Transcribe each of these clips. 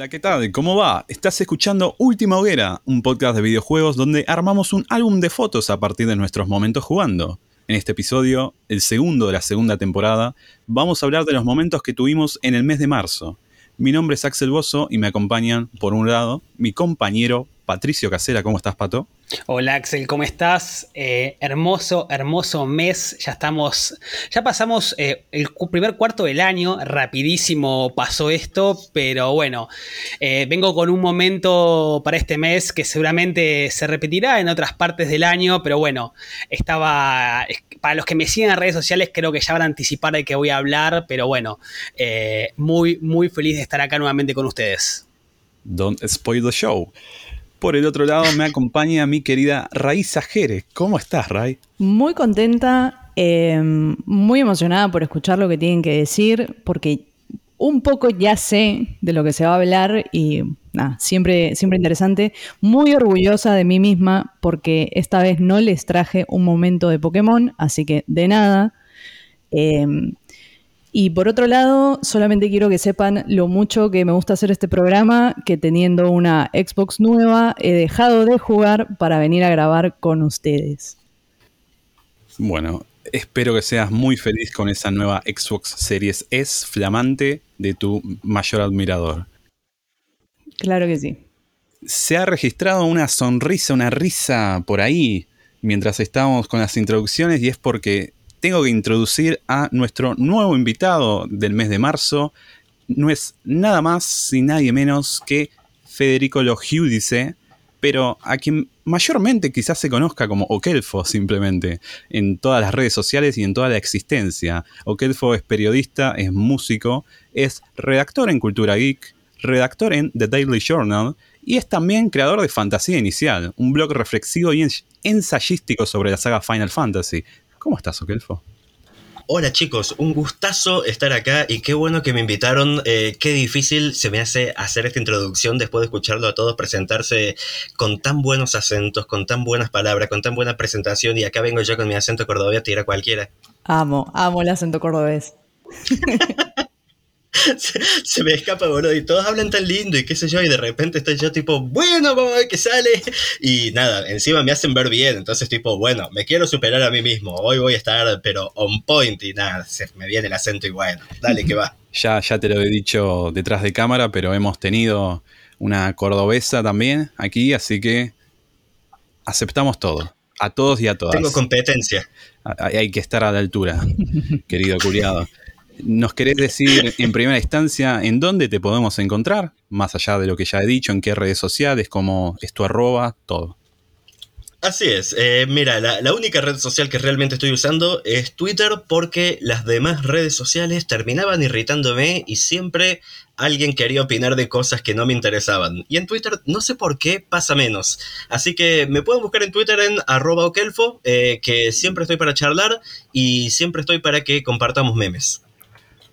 Hola, ¿qué tal? ¿Cómo va? Estás escuchando Última Hoguera, un podcast de videojuegos donde armamos un álbum de fotos a partir de nuestros momentos jugando. En este episodio, el segundo de la segunda temporada, vamos a hablar de los momentos que tuvimos en el mes de marzo. Mi nombre es Axel Bozo y me acompañan, por un lado, mi compañero Patricio Casera. ¿Cómo estás, Pato? Hola Axel, ¿cómo estás? Eh, hermoso, hermoso mes. Ya estamos, ya pasamos eh, el primer cuarto del año, rapidísimo pasó esto, pero bueno, eh, vengo con un momento para este mes que seguramente se repetirá en otras partes del año, pero bueno, estaba, para los que me siguen en redes sociales creo que ya van a anticipar de qué voy a hablar, pero bueno, muy, muy feliz de estar acá nuevamente con ustedes. Don't spoil the show. Por el otro lado me acompaña mi querida Raiza Jerez. ¿Cómo estás, Ray? Muy contenta, em, muy emocionada por escuchar lo que tienen que decir, porque un poco ya sé de lo que se va a hablar y nada, siempre, siempre interesante. Muy orgullosa de mí misma porque esta vez no les traje un momento de Pokémon, así que de nada. Em, y por otro lado, solamente quiero que sepan lo mucho que me gusta hacer este programa, que teniendo una Xbox nueva he dejado de jugar para venir a grabar con ustedes. Bueno, espero que seas muy feliz con esa nueva Xbox Series S flamante de tu mayor admirador. Claro que sí. Se ha registrado una sonrisa, una risa por ahí mientras estábamos con las introducciones y es porque tengo que introducir a nuestro nuevo invitado del mes de marzo. No es nada más y nadie menos que Federico Logiudice, pero a quien mayormente quizás se conozca como Okelfo simplemente, en todas las redes sociales y en toda la existencia. Okelfo es periodista, es músico, es redactor en Cultura Geek, redactor en The Daily Journal y es también creador de Fantasía Inicial, un blog reflexivo y ensayístico sobre la saga Final Fantasy. ¿Cómo estás, Okelfo? Hola chicos, un gustazo estar acá y qué bueno que me invitaron. Eh, qué difícil se me hace hacer esta introducción después de escucharlo a todos presentarse con tan buenos acentos, con tan buenas palabras, con tan buena presentación y acá vengo yo con mi acento cordobés a tirar cualquiera. Amo, amo el acento cordobés. se, me escapa, boludo, y todos hablan tan lindo y qué sé yo, y de repente estoy yo tipo, bueno, vamos a ver qué sale, y nada, encima me hacen ver bien, entonces tipo, bueno, me quiero superar a mí mismo, hoy voy a estar, pero on point, y nada, se me viene el acento y bueno, dale que va. Ya, ya te lo he dicho detrás de cámara, pero hemos tenido una cordobesa también aquí, así que aceptamos todo. A todos y a todas. Tengo competencia. Hay que estar a la altura, querido curiado. ¿Nos querés decir en primera instancia en dónde te podemos encontrar? Más allá de lo que ya he dicho, en qué redes sociales, cómo es tu arroba, todo. Así es. Eh, mira, la, única red social que realmente estoy usando es Twitter porque las demás redes sociales terminaban irritándome y siempre alguien quería opinar de cosas que no me interesaban. Y en Twitter no sé por qué pasa menos. Así que me pueden buscar en Twitter en arroba okelfo, eh, que siempre estoy para charlar y siempre estoy para que compartamos memes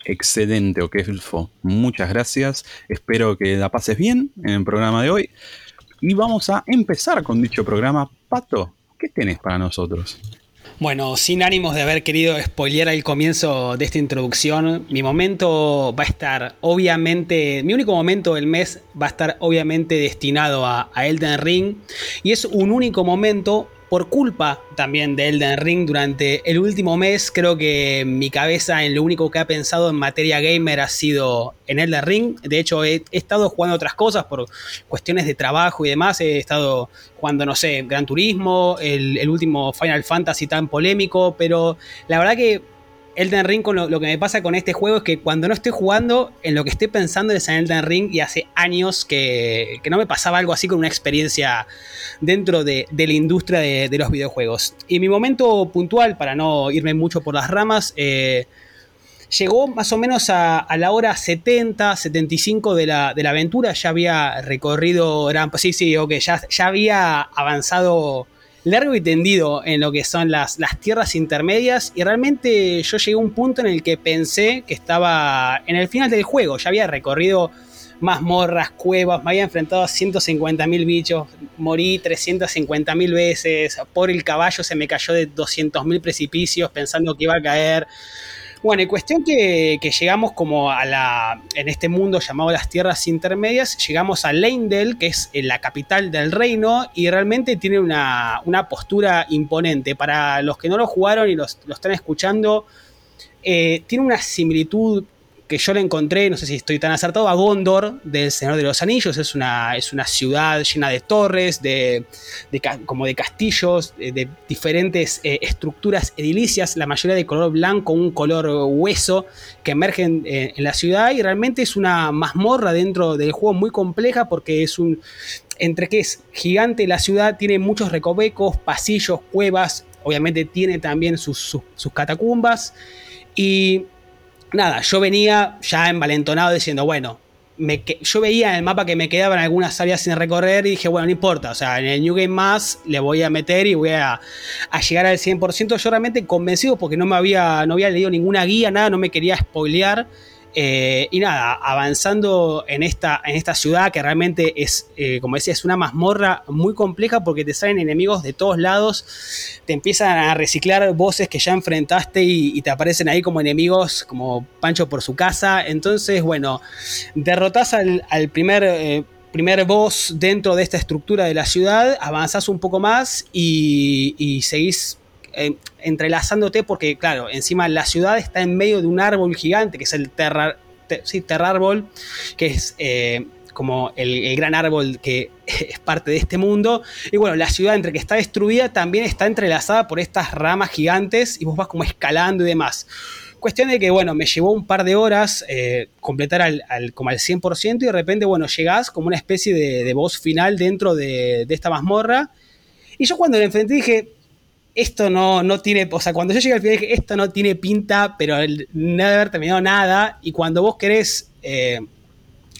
excelente, Okelfo. Muchas gracias. Espero que la pases bien en el programa de hoy. Y vamos a empezar con dicho programa. Pato, ¿qué tenés para nosotros? Bueno, sin ánimos de haber querido spoilear el comienzo de esta introducción, mi momento va a estar obviamente, mi único momento del mes va a estar obviamente destinado a Elden Ring y es un único momento por culpa también de Elden Ring durante el último mes, creo que mi cabeza en lo único que ha pensado en materia gamer ha sido en Elden Ring. De hecho, he, estado jugando otras cosas por cuestiones de trabajo y demás. He estado jugando, no sé, Gran Turismo, el, último Final Fantasy tan polémico, pero la verdad que Elden Ring, con lo, que me pasa con este juego es que cuando no estoy jugando, en lo que estoy pensando es en Elden Ring y hace años que, no me pasaba algo así con una experiencia dentro de, la industria de, los videojuegos. Y mi momento puntual, para no irme mucho por las ramas, eh, llegó más o menos a, la hora 70, 75 de la, de la aventura. Ya había recorrido, sí, sí, ok, ya, ya había avanzado largo y tendido en lo que son las, las tierras intermedias y realmente yo llegué a un punto en el que pensé que estaba en el final del juego, ya había recorrido mazmorras, cuevas, me había enfrentado a 150.000 bichos, morí 350.000 veces, por el caballo se me cayó de 200.000 precipicios pensando que iba a caer. Bueno, y cuestión que, llegamos como a la. En este mundo llamado las tierras intermedias, llegamos a Leindel, que es la capital del reino, y realmente tiene una, postura imponente. Para los que no lo jugaron y los, lo están escuchando, eh, tiene una similitud que yo le encontré, no sé si estoy tan acertado, a Gondor del Señor de los Anillos. Es una, es una ciudad llena de torres, de, como de castillos, de, diferentes eh, estructuras edilicias, la mayoría de color blanco, un color hueso que emergen eh, en la ciudad y realmente es una mazmorra dentro del juego muy compleja porque es un... Entre que es gigante la ciudad, tiene muchos recovecos, pasillos, cuevas, obviamente tiene también sus, sus catacumbas y nada, yo venía ya envalentonado diciendo, bueno, me, yo veía en el mapa que me quedaban algunas áreas sin recorrer y dije, bueno, no importa, o sea, en el New Game Más le voy a meter y voy a, llegar al 100%. Yo realmente convencido porque no me había, no había leído ninguna guía, nada, no me quería spoilear. Eh, y nada, avanzando en esta, en esta ciudad que realmente es, eh, como decía, es una mazmorra muy compleja porque te salen enemigos de todos lados, te empiezan a reciclar voces que ya enfrentaste y, te aparecen ahí como enemigos, como Pancho por su casa. Entonces, bueno, derrotas al, primer... Eh, primer boss dentro de esta estructura de la ciudad, avanzás un poco más y, y seguís entrelazándote porque, claro, encima la ciudad está en medio de un árbol gigante, que es el Terra, sí, Terrárbol, que es eh, como el, gran árbol que es parte de este mundo. Y bueno, la ciudad entre que está destruida también está entrelazada por estas ramas gigantes y vos vas como escalando y demás. Cuestión de que, bueno, me llevó un par de horas eh, completar al, como al 100% y de repente, bueno, llegás como una especie de, de final dentro de, de esta mazmorra. Y yo cuando le enfrenté dije, esto no, no tiene, o sea, cuando yo llegué al final dije, esto no tiene pinta, pero no debe haber terminado nada. Y cuando vos querés eh,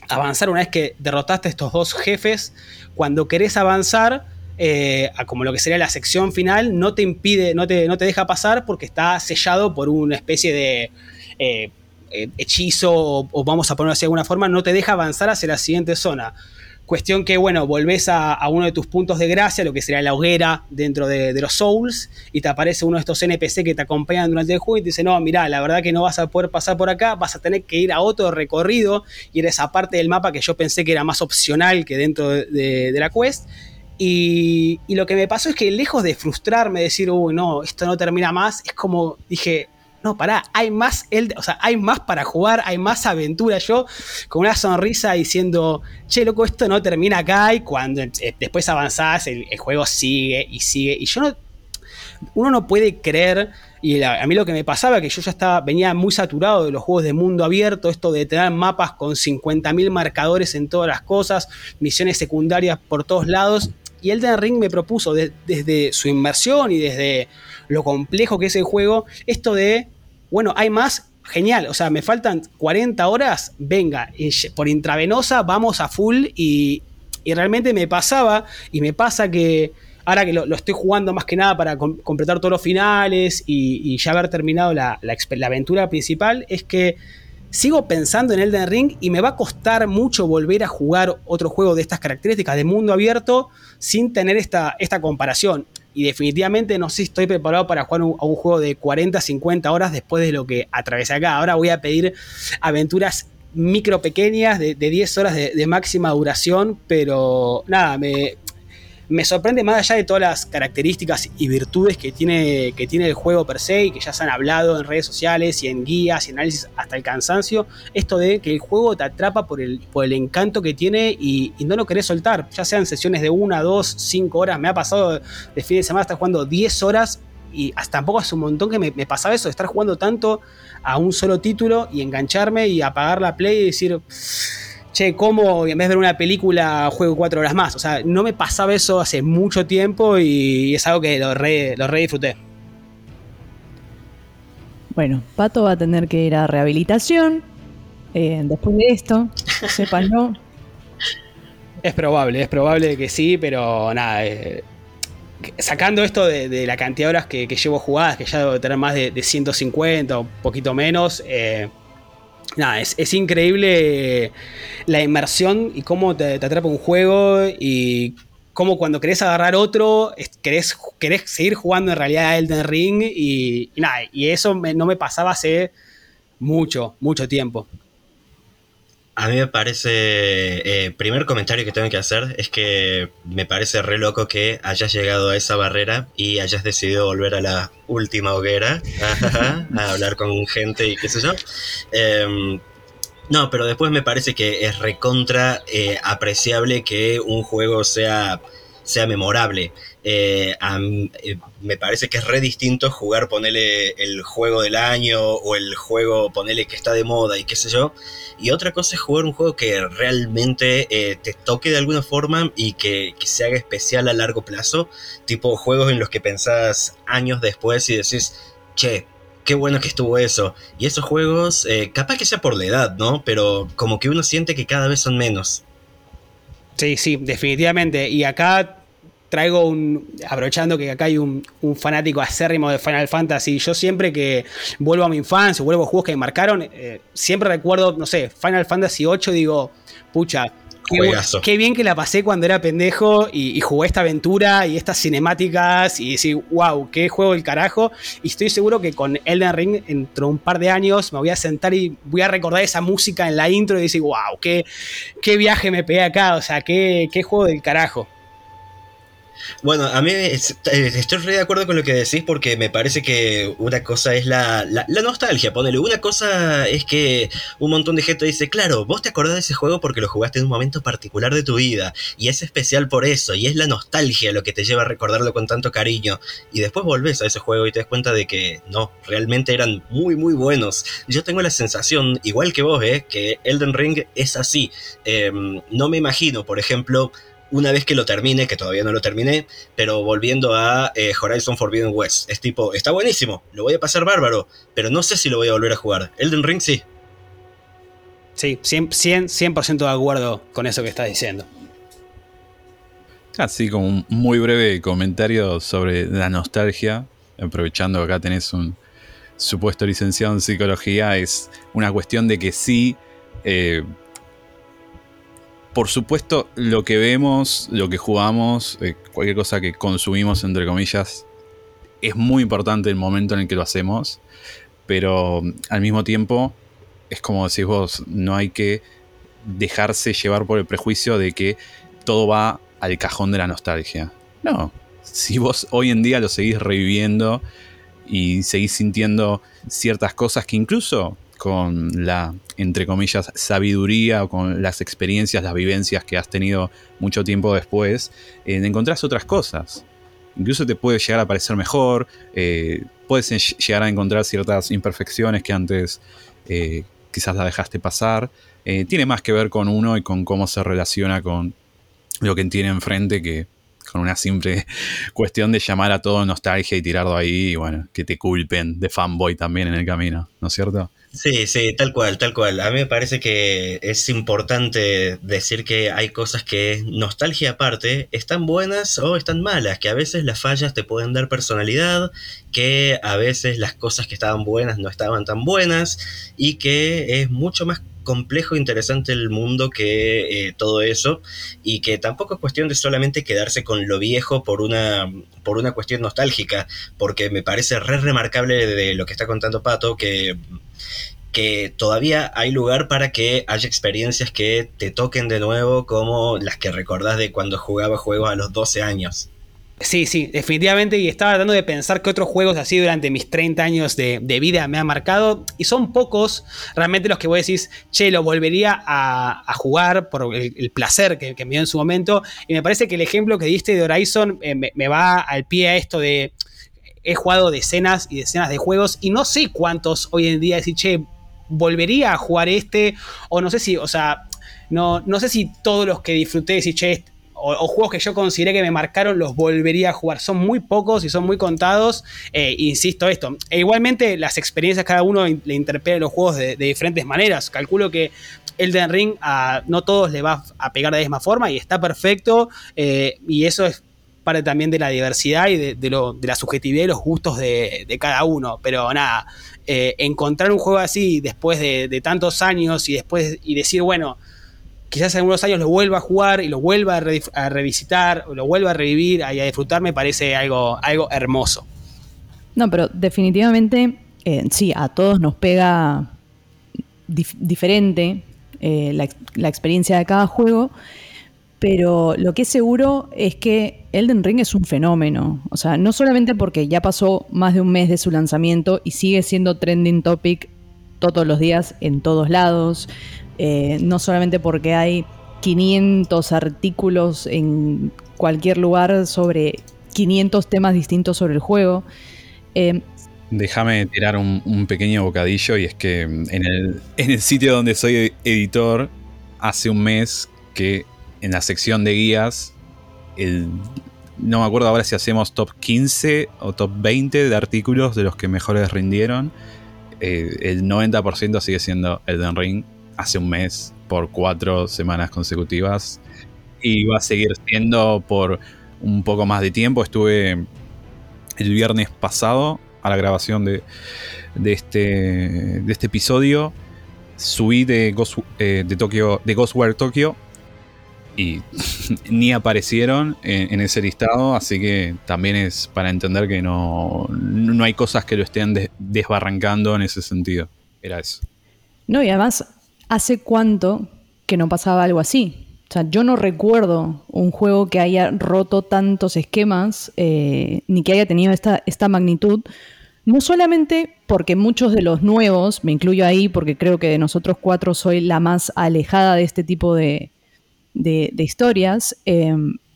avanzar una vez que derrotaste a estos dos jefes, cuando querés avanzar eh, a como lo que sería la sección final, no te impide, no te, no te deja pasar porque está sellado por una especie de... Eh, hechizo o, o, vamos a ponerlo así de alguna forma, no te deja avanzar hacia la siguiente zona. Cuestión que, bueno, volvés a, uno de tus puntos de gracia, lo que sería la hoguera dentro de, los Souls, y te aparece uno de estos NPC que te acompañan durante el juego y te dice, no, mira, la verdad que no vas a poder pasar por acá, vas a tener que ir a otro recorrido, y era esa parte del mapa que yo pensé que era más opcional que dentro de, la quest. Y, y, lo que me pasó es que lejos de frustrarme, decir, uy, no, esto no termina más, es como dije, no, pará, hay más, o sea, hay más para jugar, hay más aventura. Yo con una sonrisa diciendo, che, loco, esto no termina acá y cuando eh, después avanzás, el, juego sigue y sigue. Y yo no, uno no puede creer, y a mí lo que me pasaba, que yo ya estaba, venía muy saturado de los juegos de mundo abierto, esto de tener mapas con 50.000 marcadores en todas las cosas, misiones secundarias por todos lados. Y Elden Ring me propuso desde su inmersión y desde lo complejo que es el juego, esto de bueno, hay más, genial, o sea, me faltan 40 horas, venga, por intravenosa vamos a full y, realmente me pasaba y me pasa que ahora que lo, estoy jugando más que nada para completar todos los finales y, ya haber terminado la, aventura principal, es que sigo pensando en Elden Ring y me va a costar mucho volver a jugar otro juego de estas características de mundo abierto sin tener esta, esta comparación y definitivamente no sé si estoy preparado para jugar un, a un juego de 40, 50 horas después de lo que atravesé acá. Ahora voy a pedir aventuras micro pequeñas de, 10 horas de, máxima duración, pero nada, me, me sorprende más allá de todas las características y virtudes que tiene, que tiene el juego per se y que ya se han hablado en redes sociales y en guías y análisis hasta el cansancio, esto de que el juego te atrapa por el, por el encanto que tiene y, no lo querés soltar, ya sean sesiones de una, dos, cinco horas, me ha pasado de fin de semana estar jugando 10 horas y hasta tampoco hace un montón que me, pasaba eso, de estar jugando tanto a un solo título y engancharme y apagar la play y decir che, ¿cómo en vez de ver una película juego cuatro horas más? O sea, no me pasaba eso hace mucho tiempo y es algo que lo re, lo disfruté. Bueno, Pato va a tener que ir a rehabilitación eh, después de esto, no. Es probable, es probable que sí, pero nada. Eh, sacando esto de, la cantidad de horas que, llevo jugadas, que ya debo tener más de, 150 o un poquito menos, eh, nada, es, increíble la inmersión y cómo te, atrapa un juego y como cuando querés agarrar otro, querés, querés seguir jugando en realidad a Elden Ring y, nada, y eso no me pasaba hace mucho, mucho tiempo. A mí me parece, eh, primer comentario que tengo que hacer es que me parece re loco que hayas llegado a esa barrera y hayas decidido volver a la última hoguera a hablar con gente y qué sé yo. Em, no, pero después me parece que es recontra eh, apreciable que un juego sea, sea memorable. Eh, eh, me parece que es re distinto jugar, ponerle el juego del año o el juego, ponerle que está de moda y qué sé yo. Y otra cosa es jugar un juego que realmente eh, te toque de alguna forma y que, se haga especial a largo plazo. Tipo juegos en los que pensás años después y decís, che, qué bueno que estuvo eso. Y esos juegos, capaz que sea por la edad, ¿no? Pero como que uno siente que cada vez son menos. Sí, sí, definitivamente. Y acá traigo un. Aprovechando que acá hay un, fanático acérrimo de Final Fantasy. Yo siempre que vuelvo a mi infancia, vuelvo a juegos que me marcaron, eh, siempre recuerdo, no sé, Final Fantasy VIII, digo, pucha. Qué, bien que la pasé cuando era pendejo y, jugué esta aventura y estas cinemáticas y decir, wow, qué juego del carajo. Y estoy seguro que con Elden Ring, dentro de un par de años, me voy a sentar y voy a recordar esa música en la intro y decir, wow, qué, qué viaje me pegué acá, o sea, qué, qué juego del carajo. Bueno, a mí eh, estoy re de acuerdo con lo que decís porque me parece que una cosa es la, la, nostalgia, ponele. Una cosa es que un montón de gente dice, claro, vos te acordás de ese juego porque lo jugaste en un momento particular de tu vida y es especial por eso y es la nostalgia lo que te lleva a recordarlo con tanto cariño y después volvés a ese juego y te das cuenta de que no, realmente eran muy muy buenos. Yo tengo la sensación, igual que vos, ¿eh? que Elden Ring es así. Em, no me imagino, por ejemplo, una vez que lo termine, que todavía no lo terminé, pero volviendo a eh, Horizon Forbidden West. Es tipo, está buenísimo, lo voy a pasar bárbaro, pero no sé si lo voy a volver a jugar. Elden Ring sí. Sí, 100%, 100 de acuerdo con eso que estás diciendo. Así como un muy breve comentario sobre la nostalgia, aprovechando que acá tenés un supuesto licenciado en psicología, es una cuestión de que sí, eh, por supuesto, lo que vemos, lo que jugamos, eh, cualquier cosa que consumimos, entre comillas, es muy importante el momento en el que lo hacemos, pero mm, al mismo tiempo, es como decís vos, no hay que dejarse llevar por el prejuicio de que todo va al cajón de la nostalgia. No, si vos hoy en día lo seguís reviviendo y seguís sintiendo ciertas cosas que incluso con la, entre comillas, sabiduría o con las experiencias, las vivencias que has tenido mucho tiempo después, eh, encontrás otras cosas. Incluso te puede llegar a parecer mejor, eh, puedes llegar a encontrar ciertas imperfecciones que antes eh, quizás la dejaste pasar. tiene más que ver con uno y con cómo se relaciona con lo que tiene enfrente que con una simple cuestión de llamar a todo nostalgia y tirarlo ahí y bueno, que te culpen de fanboy también en el camino, ¿no es cierto? Sí, sí, tal cual, tal cual. A mí me parece que es importante decir que hay cosas que, nostalgia aparte, están buenas o están malas, que a veces las fallas te pueden dar personalidad, que a veces las cosas que estaban buenas no estaban tan buenas y que es mucho más complejo e interesante el mundo que eh, todo eso y que tampoco es cuestión de solamente quedarse con lo viejo por una, por una cuestión nostálgica, porque me parece re remarcable de lo que está contando Pato que que todavía hay lugar para que haya experiencias que te toquen de nuevo como las que recordás de cuando jugaba juegos a los 12 años. Sí, sí, definitivamente. Y estaba tratando de pensar que otros juegos así durante mis 30 años de, vida me han marcado. Y son pocos realmente los que voy a decir, che, lo volvería a, jugar por el, placer que, me dio en su momento. Y me parece que el ejemplo que diste de Horizon eh, me, va al pie a esto de. He jugado decenas y decenas de juegos y no sé cuántos hoy en día decir, che, volvería a jugar este. O no sé si, o sea, no, no sé si todos los que disfruté decir, che, o, juegos que yo consideré que me marcaron los volvería a jugar. Son muy pocos y son muy contados. Eh, insisto esto. E igualmente las experiencias cada uno le interpela los juegos de, diferentes maneras. Calculo que Elden Ring a no todos le va a pegar de la misma forma y está perfecto. Eh, y eso es parte también de la diversidad y de, la subjetividad y los gustos de, cada uno. Pero nada, eh, encontrar un juego así después de, tantos años y después y decir, bueno, quizás en algunos años lo vuelva a jugar y lo vuelva a, revisitar, o lo vuelva a revivir y a disfrutar, me parece algo, algo hermoso. No, pero definitivamente eh, sí, a todos nos pega diferente eh, la, experiencia de cada juego, pero lo que es seguro es que Elden Ring es un fenómeno. O sea, no solamente porque ya pasó más de un mes de su lanzamiento y sigue siendo trending topic todos los días en todos lados, eh, no solamente porque hay 500 artículos en cualquier lugar sobre 500 temas distintos sobre el juego. Eh, Déjame tirar un, pequeño bocadillo y es que en el, en el sitio donde soy editor, hace un mes que en la sección de guías, no me acuerdo ahora si hacemos top 15 o top 20 de artículos de los que mejores rindieron. Eh, el 90% sigue siendo Elden Ring hace un mes por cuatro semanas consecutivas y va a seguir siendo por un poco más de tiempo. Estuve el viernes pasado a la grabación de, de, este, de este episodio. Subí de, Ghost, eh, de, Tokyo, de Ghostware Tokyo y ni aparecieron en, ese listado, así que también es para entender que no, no hay cosas que lo estén desbarrancando en ese sentido. Era eso. No, y además ¿Hace cuánto que no pasaba algo así? O sea, yo no recuerdo un juego que haya roto tantos esquemas, eh, ni que haya tenido esta, esta magnitud. No solamente porque muchos de los nuevos, me incluyo ahí porque creo que de nosotros cuatro soy la más alejada de este tipo de, historias, eh,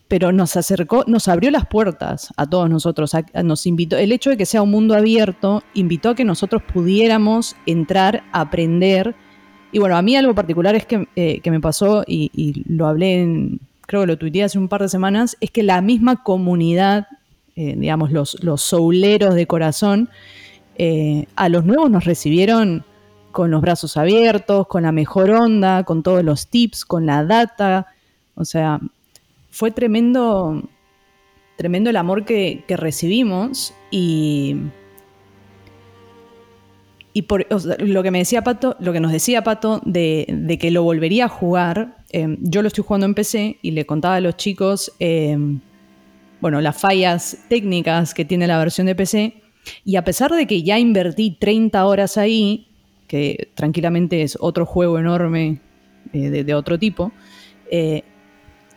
pero nos acercó, nos abrió las puertas a todos nosotros, nos invitó, el hecho de que sea un mundo abierto invitó a que nosotros pudiéramos entrar, aprender y bueno, a mí algo particular es que, eh, me pasó y, lo hablé en, creo que lo tuiteé hace un par de semanas, es que la misma comunidad, eh, digamos, los, souleros de corazón, eh, a los nuevos nos recibieron con los brazos abiertos, con la mejor onda, con todos los tips, con la data. O sea, fue tremendo, tremendo el amor que recibimos y y lo que me decía Pato, lo que nos decía Pato de, que lo volvería a jugar, eh, yo lo estoy jugando en PC y le contaba a los chicos, eh, bueno, las fallas técnicas que tiene la versión de PC. Y a pesar de que ya invertí 30 horas ahí, que tranquilamente es otro juego enorme eh, de, otro tipo,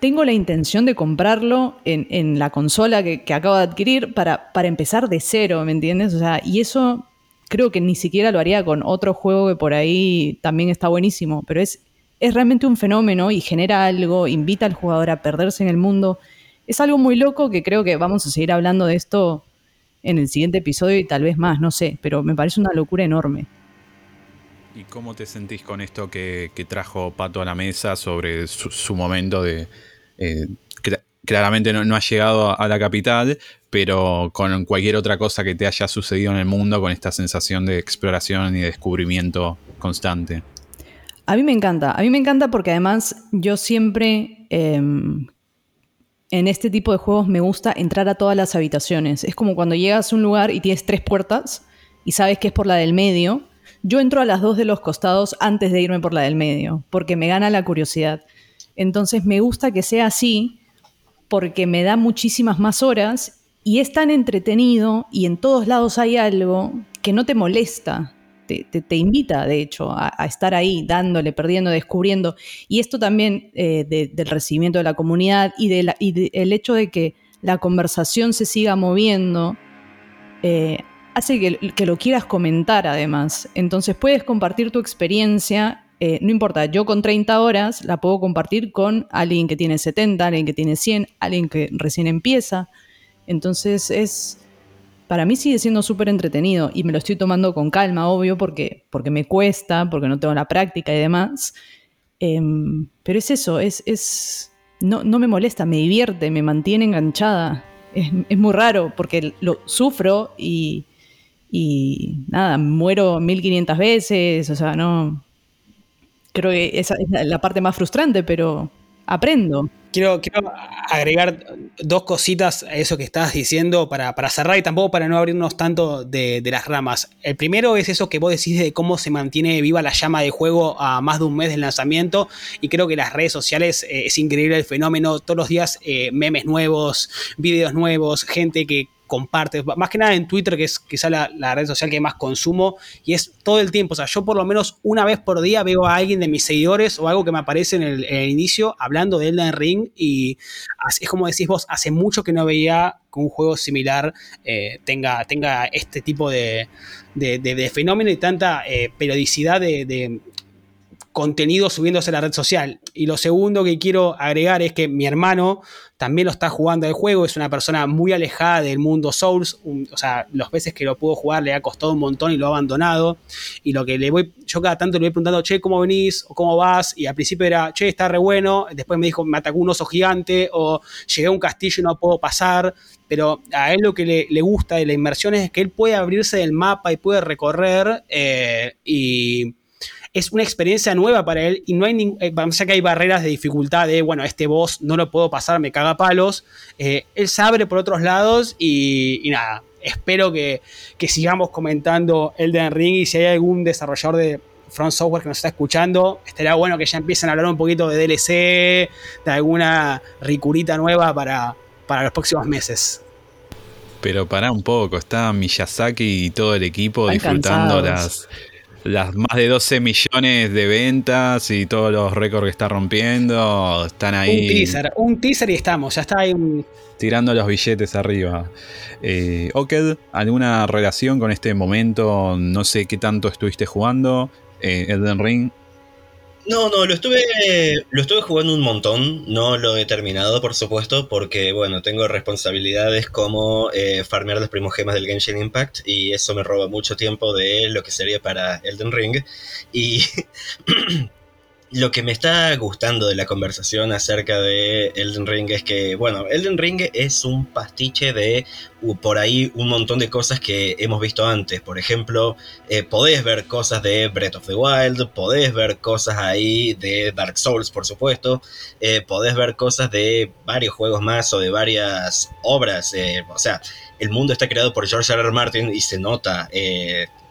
tengo la intención de comprarlo en, la consola que, que, acabo de adquirir para, para empezar de cero, ¿me entiendes? O sea, y eso creo que ni siquiera lo haría con otro juego que por ahí también está buenísimo, pero es, es realmente un fenómeno y genera algo, invita al jugador a perderse en el mundo. Es algo muy loco que creo que vamos a seguir hablando de esto en el siguiente episodio y tal vez más, no sé, pero me parece una locura enorme. ¿Y cómo te sentís con esto que, trajo Pato a la mesa sobre su, momento de... Eh, claramente no, ha llegado a la capital, pero con cualquier otra cosa que te haya sucedido en el mundo, con esta sensación de exploración y de descubrimiento constante. A mí me encanta, a mí me encanta porque además yo siempre em, en este tipo de juegos me gusta entrar a todas las habitaciones. Es como cuando llegas a un lugar y tienes tres puertas y sabes que es por la del medio. Yo entro a las dos de los costados antes de irme por la del medio, porque me gana la curiosidad. Entonces me gusta que sea así porque me da muchísimas más horas y es tan entretenido y en todos lados hay algo que no te molesta. Te, invita, de hecho, a, estar ahí, dándole, perdiendo, descubriendo. Y esto también eh, del recibimiento de la comunidad y, del el hecho de que la conversación se siga moviendo, eh, hace que, que, lo quieras comentar además. Entonces puedes compartir tu experiencia eh, no importa, yo con 30 horas la puedo compartir con alguien que tiene 70, alguien que tiene 100, alguien que recién empieza. Entonces es, para mí sigue siendo súper entretenido y me lo estoy tomando con calma, obvio, porque, porque me cuesta, porque no tengo la práctica y demás. Em, pero es eso, es, es no, no, me molesta, me divierte, me mantiene enganchada. Es, es muy raro porque lo sufro y, y nada, muero 1500 veces, o sea, no, Creo que esa es la parte más frustrante, pero aprendo. Quiero, agregar dos cositas a eso que estabas diciendo para, cerrar y tampoco para no abrirnos tanto de, las ramas. El primero es eso que vos decís de cómo se mantiene viva la llama de juego a más de un mes del lanzamiento y creo que las redes sociales eh, es increíble el fenómeno. Todos los días eh, memes nuevos, videos nuevos, gente que comparte, más que nada en Twitter, que es quizá la, red social que más consumo, y es todo el tiempo, o sea, yo por lo menos una vez por día veo a alguien de mis seguidores o algo que me aparece en el, inicio hablando de Elden Ring, y es como decís vos, hace mucho que no veía que un juego similar eh, tenga, tenga este tipo de, fenómeno y tanta eh, periodicidad de, contenido subiéndose a la red social. Y lo segundo que quiero agregar es que mi hermano también lo está jugando el juego, es una persona muy alejada del mundo Souls, o sea, las veces que lo pudo jugar le ha costado un montón y lo ha abandonado. Y lo que le voy, yo cada tanto le voy preguntando, che, ¿cómo venís? ¿O cómo vas? Y al principio era, che, está re bueno. Después me dijo, me atacó un oso gigante, o llegué a un castillo y no puedo pasar. Pero a él lo que le, gusta de la inmersión es que él puede abrirse del mapa y puede recorrer eh, y es una experiencia nueva para él y no hay ningún, eh, vamos a que hay barreras de dificultad de, bueno, este boss no lo puedo pasar, me caga palos. Eh, él se abre por otros lados y, nada, espero que, sigamos comentando Elden Ring y si hay algún desarrollador de Front Software que nos está escuchando, estaría bueno que ya empiecen a hablar un poquito de DLC, de alguna ricurita nueva para, para los próximos meses. Pero para un poco, está Miyazaki y todo el equipo disfrutando las las más de 12 millones de ventas y todos los récords que está rompiendo están ahí. Un teaser, un teaser y estamos, ya está ahí. Tirando los billetes arriba. Eh, Oked, ¿alguna relación con este momento? No sé qué tanto estuviste jugando. Eh, Elden Ring, no, no, lo estuve, lo estuve jugando un montón, no lo he terminado, por supuesto, porque, bueno, tengo responsabilidades como eh, farmear las primogemas del Genshin Impact y eso me roba mucho tiempo de lo que sería para Elden Ring. Y lo que me está gustando de la conversación acerca de Elden Ring es que, bueno, Elden Ring es un pastiche de por ahí un montón de cosas que hemos visto antes. Por ejemplo, eh, podés ver cosas de Breath of the Wild, podés ver cosas ahí de Dark Souls, por supuesto, eh, podés ver cosas de varios juegos más o de varias obras. Eh, o sea, el mundo está creado por George R. R. Martin y se nota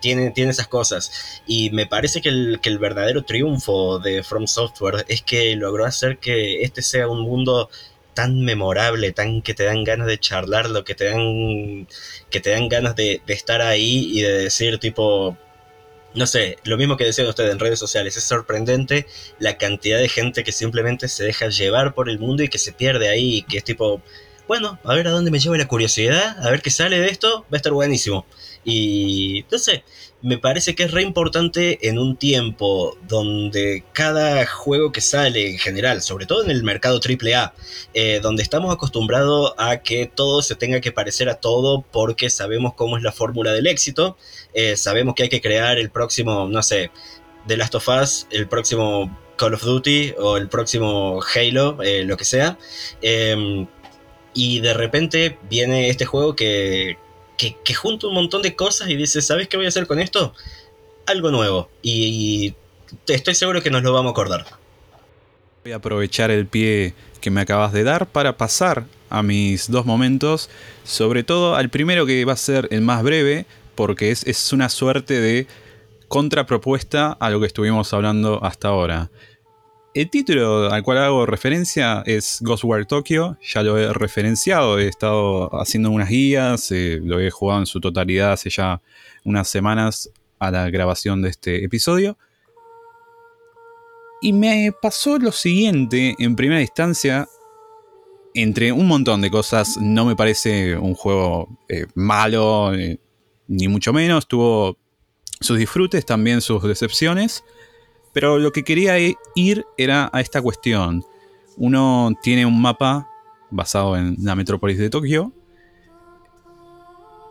tiene, esas cosas. Y me parece que el, que el verdadero triunfo de From Software es que logró hacer que este sea un mundo tan memorable, tan que te dan ganas de charlarlo, que te dan, que te dan ganas de, estar ahí y de decir tipo, no sé, lo mismo que decían ustedes en redes sociales, es sorprendente la cantidad de gente que simplemente se deja llevar por el mundo y que se pierde ahí y que es tipo, bueno, a ver a dónde me lleva la curiosidad, a ver qué sale de esto, va a estar buenísimo. Y no sé, me parece que es re importante en un tiempo donde cada juego que sale en general, sobre todo en el mercado AAA, eh, donde estamos acostumbrados a que todo se tenga que parecer a todo porque sabemos cómo es la fórmula del éxito, eh, sabemos que hay que crear el próximo, no sé, The Last of Us, el próximo Call of Duty o el próximo Halo, eh, lo que sea. Em, y de repente viene este juego que, que, junta un montón de cosas y dice, ¿sabes qué voy a hacer con esto? Algo nuevo. Y, estoy seguro que nos lo vamos a acordar. Voy a aprovechar el pie que me acabas de dar para pasar a mis dos momentos, sobre todo al primero que va a ser el más breve, porque es, es una suerte de contrapropuesta a lo que estuvimos hablando hasta ahora. El título al cual hago referencia es Ghostwire Tokyo, ya lo he referenciado, he estado haciendo unas guías, eh, lo he jugado en su totalidad hace ya unas semanas a la grabación de este episodio. Y me pasó lo siguiente, en primera instancia, entre un montón de cosas, no me parece un juego eh, malo, eh, ni mucho menos, tuvo sus disfrutes, también sus decepciones. Pero lo que quería ir era a esta cuestión. Uno tiene un mapa basado en la metrópolis de Tokio.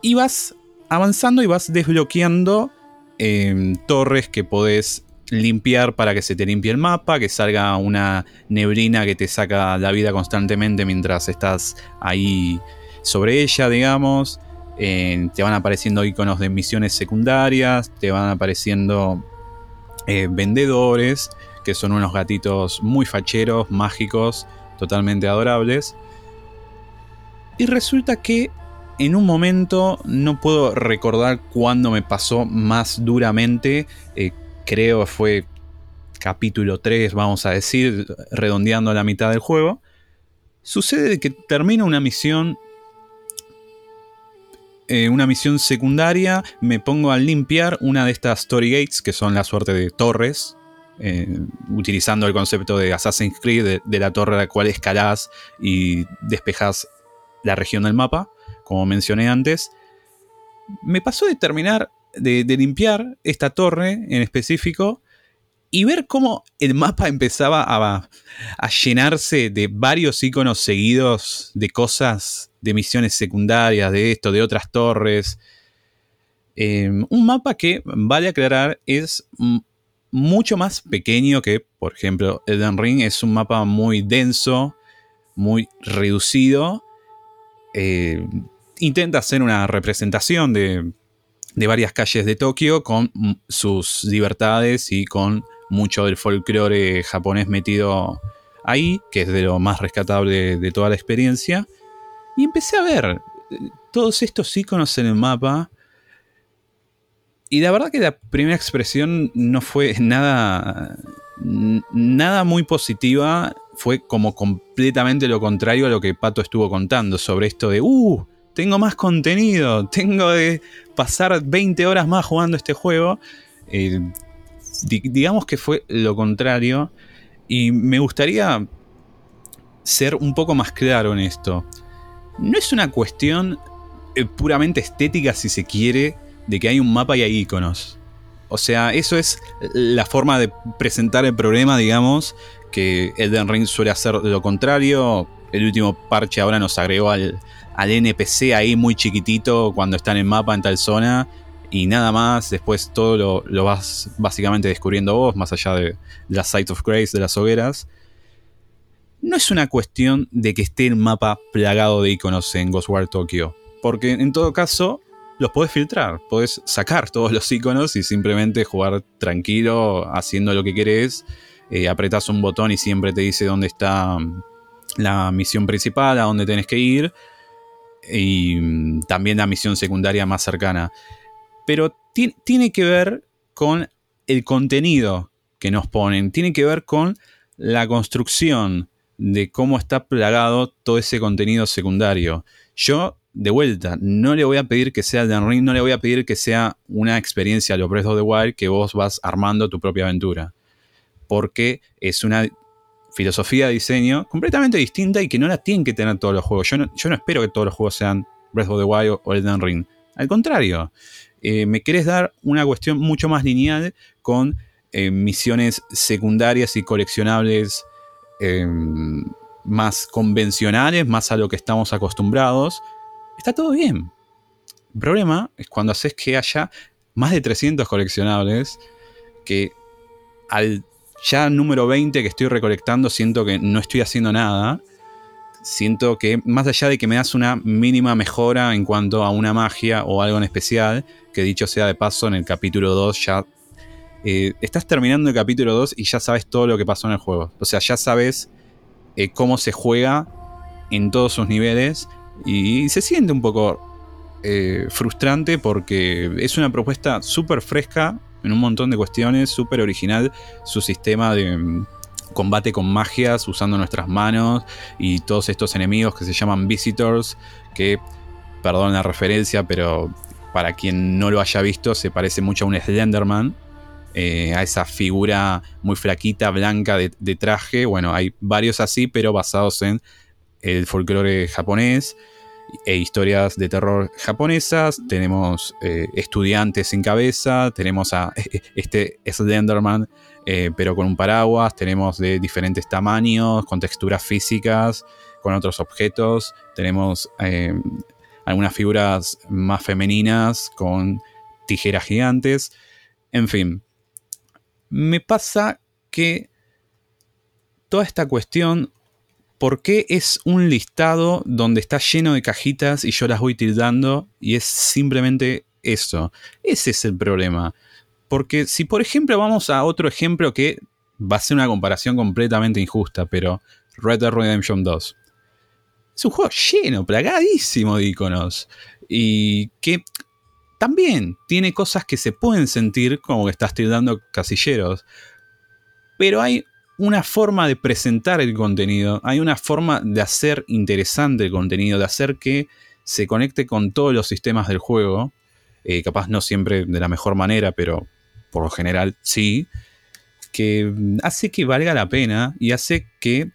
Y vas avanzando y vas desbloqueando em, torres que podés limpiar para que se te limpie el mapa, que salga una neblina que te saca la vida constantemente mientras estás ahí sobre ella, digamos. Eh, te van apareciendo iconos de misiones secundarias, te van apareciendo eh, vendedores, que son unos gatitos muy facheros, mágicos, totalmente adorables. Y resulta que en un momento, no puedo recordar cuándo me pasó más duramente, eh, creo fue capítulo 3, vamos a decir, redondeando la mitad del juego, sucede que termina una misión eh, una misión secundaria, me pongo a limpiar una de estas Story Gates, que son la suerte de torres, eh, utilizando el concepto de Assassin's Creed, de, la torre a la cual escalás y despejas la región del mapa, como mencioné antes. Me pasó de terminar de, limpiar esta torre en específico y ver cómo el mapa empezaba a, llenarse de varios iconos seguidos de cosas de misiones secundarias, de esto, de otras torres. Em, un mapa que, vale aclarar, es mucho más pequeño que, por ejemplo, Elden Ring. Es un mapa muy denso, muy reducido. Eh, intenta hacer una representación de, de varias calles de Tokio con sus libertades y con mucho del folclore japonés metido ahí, que es de lo más rescatable de toda la experiencia. Y empecé a ver todos estos iconos en el mapa. Y la verdad que la primera expresión no fue nada. Nada muy positiva. Fue como completamente lo contrario a lo que Pato estuvo contando sobre esto de. ¡Uh! Tengo más contenido. Tengo de pasar 20 horas más jugando este juego. Eh, digamos que fue lo contrario. Y me gustaría ser un poco más claro en esto no es una cuestión eh, puramente estética, si se quiere, de que hay un mapa y hay iconos. O sea, eso es la forma de presentar el problema, digamos, que Elden Ring suele hacer lo contrario. El último parche ahora nos agregó al, NPC ahí muy chiquitito cuando está en mapa en tal zona. Y nada más, después todo lo, vas básicamente descubriendo vos, más allá de, de las Sight of Grace, de las hogueras. No es una cuestión de que esté el mapa plagado de iconos en Ghostwire Tokyo, porque en todo caso los podés filtrar, podés sacar todos los iconos y simplemente jugar tranquilo, haciendo lo que querés, eh, un botón y siempre te dice dónde está la misión principal, a dónde tenés que ir, y mm, también la misión secundaria más cercana. Pero tiene que ver con el contenido que nos ponen, tiene que ver con la construcción de cómo está plagado todo ese contenido secundario. Yo, de vuelta, no le voy a pedir que sea el Ring, no le voy a pedir que sea una experiencia a lo Breath of the Wild que vos vas armando tu propia aventura. Porque es una filosofía de diseño completamente distinta y que no la tienen que tener todos los juegos. Yo no, yo no espero que todos los juegos sean Breath of the Wild o Elden Ring. Al contrario, eh, me querés dar una cuestión mucho más lineal con eh, misiones secundarias y coleccionables Em, más convencionales, más a lo que estamos acostumbrados, está todo bien. El problema es cuando haces que haya más de 300 coleccionables que al ya número 20 que estoy recolectando siento que no estoy haciendo nada. Siento que más allá de que me das una mínima mejora en cuanto a una magia o algo en especial, que dicho sea de paso en el capítulo 2 ya eh, estás terminando el capítulo 2 y ya sabes todo lo que pasó en el juego. O sea, ya sabes eh, cómo se juega en todos sus niveles y se siente un poco eh, frustrante porque es una propuesta súper fresca en un montón de cuestiones, súper original su sistema de combate con magias usando nuestras manos y todos estos enemigos que se llaman visitors que, perdón la referencia, pero para quien no lo haya visto se parece mucho a un Slenderman eh, a esa figura muy flaquita, blanca de, traje. Bueno, hay varios así, pero basados en el folclore japonés e historias de terror japonesas. Tenemos eh, estudiantes sin cabeza, tenemos a este Slenderman, eh, pero con un paraguas. Tenemos de diferentes tamaños, con texturas físicas, con otros objetos. Tenemos algunas figuras más femeninas con tijeras gigantes. En fin, me pasa que toda esta cuestión, ¿por qué es un listado donde está lleno de cajitas y yo las voy tildando y es simplemente eso? Ese es el problema. Porque si por ejemplo vamos a otro ejemplo que va a ser una comparación completamente injusta, pero Red Dead Redemption 2. Es un juego lleno, plagadísimo de iconos. Y que también tiene cosas que se pueden sentir como que estás tirando casilleros. Pero hay una forma de presentar el contenido, hay una forma de hacer interesante el contenido, de hacer que se conecte con todos los sistemas del juego. Eh, capaz no siempre de la mejor manera, pero por lo general sí. Que hace que valga la pena y hace que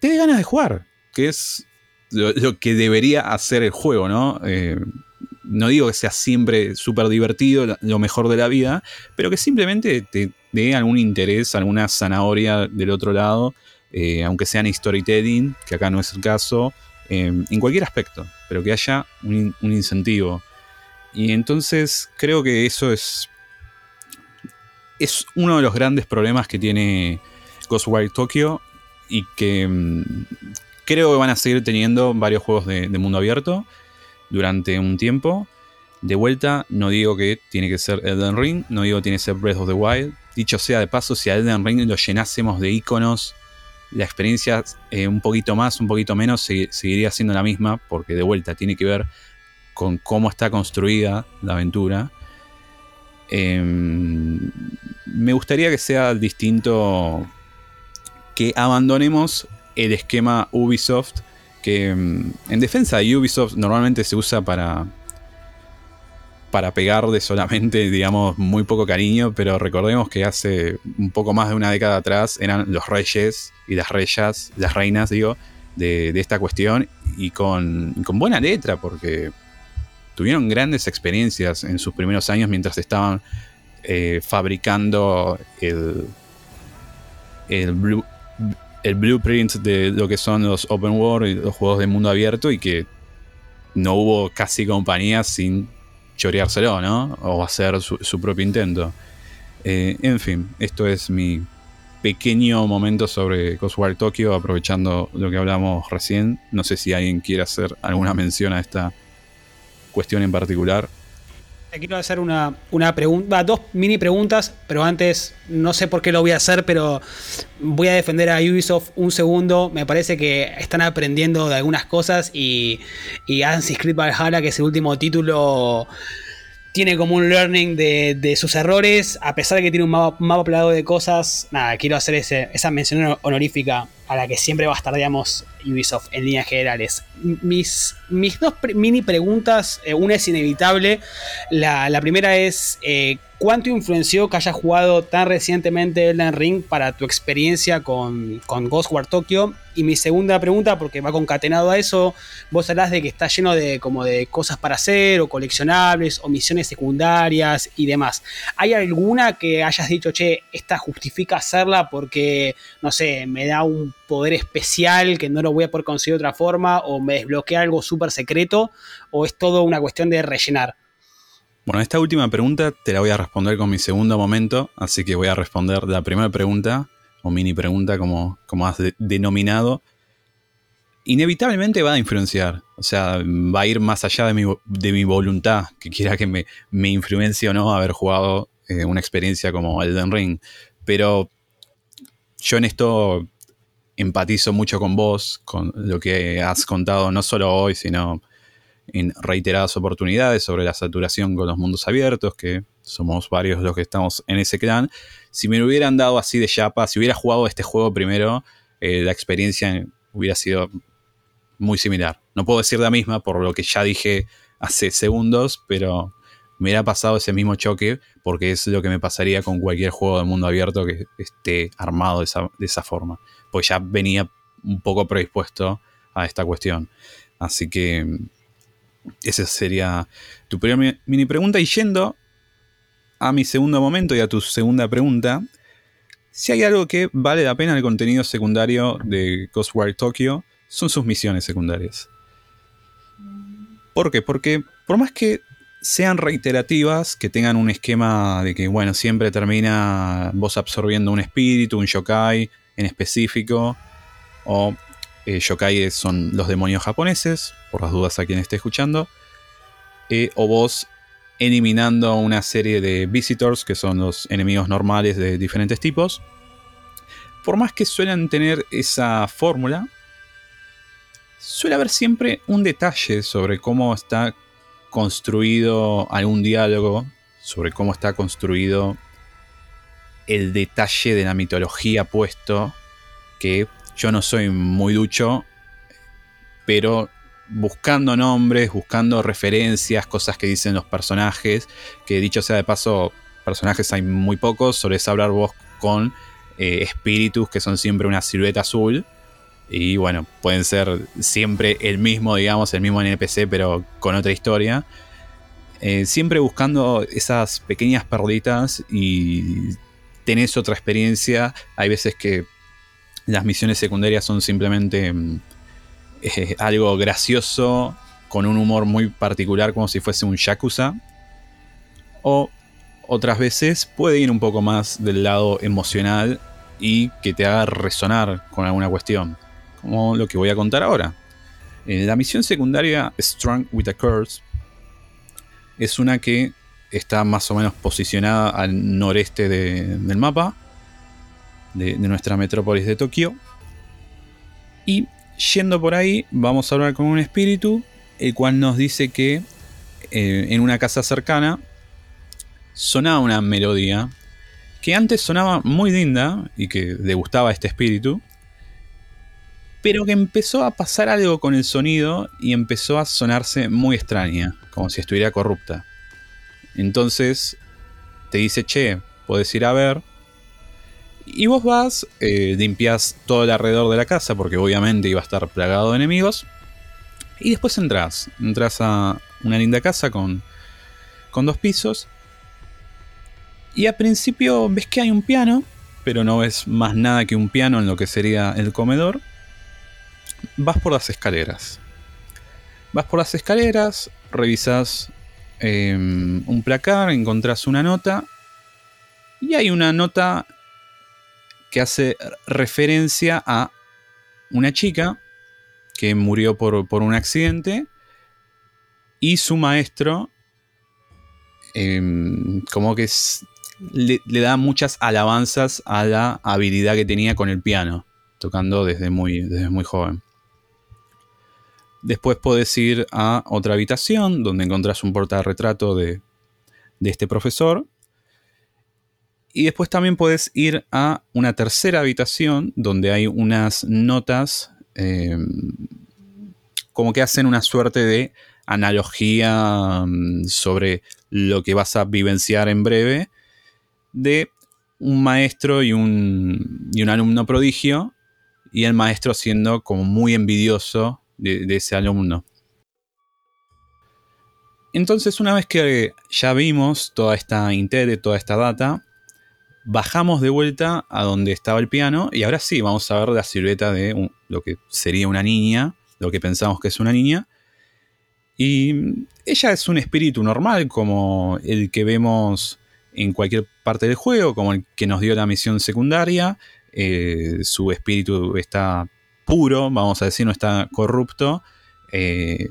te dé ganas de jugar. Que es lo, que debería hacer el juego, ¿no? Eh, no digo que sea siempre súper divertido, lo mejor de la vida, pero que simplemente te dé algún interés, alguna zanahoria del otro lado, eh, aunque sea en storytelling, que acá no es el caso, em, en cualquier aspecto, pero que haya un, incentivo. Y entonces creo que eso es, es uno de los grandes problemas que tiene Ghostwire Tokyo y que em, creo que van a seguir teniendo varios juegos de mundo abierto durante un tiempo. De vuelta, no digo que tiene que ser Elden Ring, no digo que tiene que ser Breath of the Wild. Dicho sea de paso, si a Elden Ring lo llenásemos de iconos, la experiencia eh, un poquito más, un poquito menos, seguiría siendo la misma, porque de vuelta tiene que ver con cómo está construida la aventura. Em, me gustaría que sea distinto, que abandonemos el esquema Ubisoft que mm, en defensa de Ubisoft normalmente se usa para para pegar de solamente, digamos, muy poco cariño, pero recordemos que hace un poco más de una década atrás eran los reyes y las reyas, las reinas, digo, de, esta cuestión y con, buena letra, porque tuvieron grandes experiencias en sus primeros años mientras estaban eh, fabricando el, el Blue, el blueprint de lo que son los open world y los juegos de mundo abierto y que no hubo casi compañía sin choreárselo, ¿no? O hacer su, propio intento. Eh, en fin, esto es mi pequeño momento sobre Ghostwire Tokyo, aprovechando lo que hablamos recién. No sé si alguien quiere hacer alguna mención a esta cuestión en particular. Quiero hacer una, una pregunta, dos mini preguntas, pero antes no sé por qué lo voy a hacer, pero voy a defender a Ubisoft un segundo. Me parece que están aprendiendo de algunas cosas y, y Assassin's Creed Valhalla, que es el último título tiene como un learning de, sus errores, a pesar de que tiene un mapa, plagado de cosas. Nada, quiero hacer esa mención honorífica a la que siempre bastardeamos Ubisoft en líneas generales. Mis, mis dos mini preguntas, eh, una es inevitable. La, primera es: eh, ¿cuánto influenció que hayas jugado tan recientemente Elden Ring para tu experiencia con, con Ghostwire Tokyo? Y mi segunda pregunta, porque va concatenado a eso, vos hablás de que está lleno de como de cosas para hacer, o coleccionables, o misiones secundarias y demás. ¿Hay alguna que hayas dicho, che, esta justifica hacerla porque, no sé, me da un poder especial que no lo voy a poder conseguir de otra forma, o me desbloquea algo súper secreto, o es todo una cuestión de rellenar? Bueno, esta última pregunta te la voy a responder con mi segundo momento, así que voy a responder la primera pregunta o mini pregunta como, como has denominado, inevitablemente va a influenciar. O sea, va a ir más allá de mi, de mi voluntad, que quiera que me, me, influencie o no haber jugado eh, una experiencia como Elden Ring. Pero yo en esto empatizo mucho con vos, con lo que has contado no solo hoy, sino en reiteradas oportunidades sobre la saturación con los mundos abiertos, que somos varios los que estamos en ese clan. Si me lo hubieran dado así de chapa, si hubiera jugado este juego primero, eh, la experiencia hubiera sido muy similar. No puedo decir la misma por lo que ya dije hace segundos, pero me hubiera pasado ese mismo choque porque es lo que me pasaría con cualquier juego de mundo abierto que esté armado de esa, de esa forma. Pues ya venía un poco predispuesto a esta cuestión. Así que esa sería tu primera mini pregunta. Y yendo a mi segundo momento y a tu segunda pregunta, si hay algo que vale la pena el contenido secundario de Ghostwire Tokyo, son sus misiones secundarias. ¿Por qué? Porque por más que sean reiterativas, que tengan un esquema de que, bueno, siempre termina vos absorbiendo un espíritu, un yokai en específico, o eh, yokai son los demonios japoneses, por las dudas a quien esté escuchando. Eh, o vos eliminando una serie de visitors, que son los enemigos normales de diferentes tipos. por más que suelen tener esa fórmula, suele haber siempre un detalle sobre cómo está construido algún diálogo, sobre cómo está construido el detalle de la mitología puesto, que yo no soy muy ducho, pero buscando nombres, buscando referencias, cosas que dicen los personajes, que dicho sea de paso, personajes hay muy pocos, solés hablar vos con eh, espíritus que son siempre una silueta azul. Y bueno, pueden ser siempre el mismo, digamos, el mismo NPC, pero con otra historia. Eh, siempre buscando esas pequeñas perlitas y tenés otra experiencia. Hay veces que las misiones secundarias son simplemente mm, eh, algo gracioso, con un humor muy particular, como si fuese un yakuza. O otras veces puede ir un poco más del lado emocional y que te haga resonar con alguna cuestión, como lo que voy a contar ahora. Eh, la misión secundaria Strong with a Curse es una que está más o menos posicionada al noreste del mapa de, nuestra metrópolis de Tokio. Y yendo por ahí, vamos a hablar con un espíritu, el cual nos dice que eh, en una casa cercana sonaba una melodía que antes sonaba muy linda y que le gustaba a este espíritu, pero que empezó a pasar algo con el sonido y empezó a sonarse muy extraña, como si estuviera corrupta. Entonces te dice, che, puedes ir a ver. Y vos vas, eh, limpias todo el alrededor de la casa, porque obviamente iba a estar plagado de enemigos. Y después entras, entras a una linda casa con, con dos pisos y al principio ves que hay un piano, pero no ves más nada que un piano en lo que sería el comedor. Vas por las escaleras. Vas por las escaleras, revisas em, un placar, encontrás una nota. Y hay una nota que hace referencia a una chica que murió por, por un accidente y su maestro em, como que le, da muchas alabanzas a la habilidad que tenía con el piano, tocando desde muy, desde muy joven. Después podés ir a otra habitación donde encontrás un portarretrato de, de este profesor. Y después también puedes ir a una tercera habitación donde hay unas notas em, como que hacen una suerte de analogía mm, sobre lo que vas a vivenciar en breve de un maestro y un, y un alumno prodigio, y el maestro siendo como muy envidioso de, ese alumno. Entonces, una vez que ya vimos toda esta intel, toda esta data, bajamos de vuelta a donde estaba el piano y ahora sí vamos a ver la silueta de lo que sería una niña, lo que pensamos que es una niña. Y ella es un espíritu normal como el que vemos en cualquier parte del juego, como el que nos dio la misión secundaria. Eh, su espíritu está puro, vamos a decir, no está corrupto. Eh,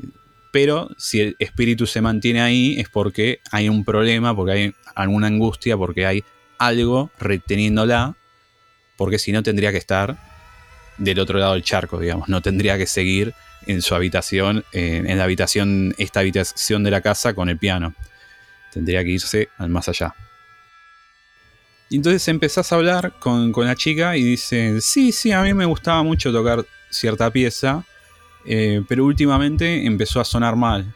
pero si el espíritu se mantiene ahí es porque hay un problema, porque hay alguna angustia, porque hay algo reteniéndola, porque si no tendría que estar del otro lado del charco, digamos, no tendría que seguir en su habitación, en la habitación, esta habitación de la casa con el piano. Tendría que irse al más allá. Y entonces empezás a hablar con, la chica y dice, sí, sí, a mí me gustaba mucho tocar cierta pieza, eh, pero últimamente empezó a sonar mal.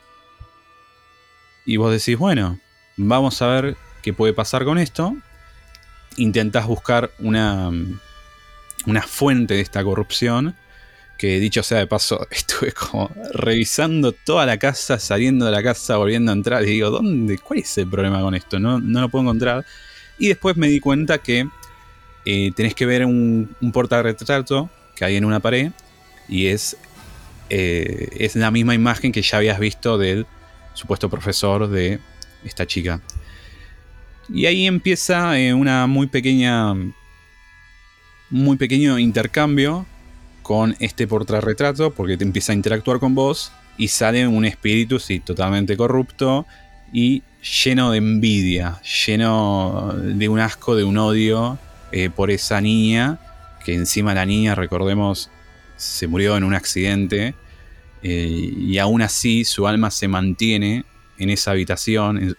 Y vos decís, bueno, vamos a ver qué puede pasar con esto. Intentás buscar una, una fuente de esta corrupción. Que dicho sea de paso, estuve como revisando toda la casa, saliendo de la casa, volviendo a entrar. Y digo, ¿dónde? ¿Cuál es el problema con esto? No, no lo puedo encontrar. Y después me di cuenta que eh, tenés que ver un, un portarretrato que hay en una pared y es, eh, es la misma imagen que ya habías visto del supuesto profesor de esta chica. Y ahí empieza eh, una muy pequeña, muy pequeño intercambio con este portarretrato porque te empieza a interactuar con vos y sale un espíritu, sí, totalmente corrupto y lleno de envidia, lleno de un asco, de un odio eh, por esa niña que encima la niña, recordemos, se murió en un accidente eh, y aún así su alma se mantiene en esa habitación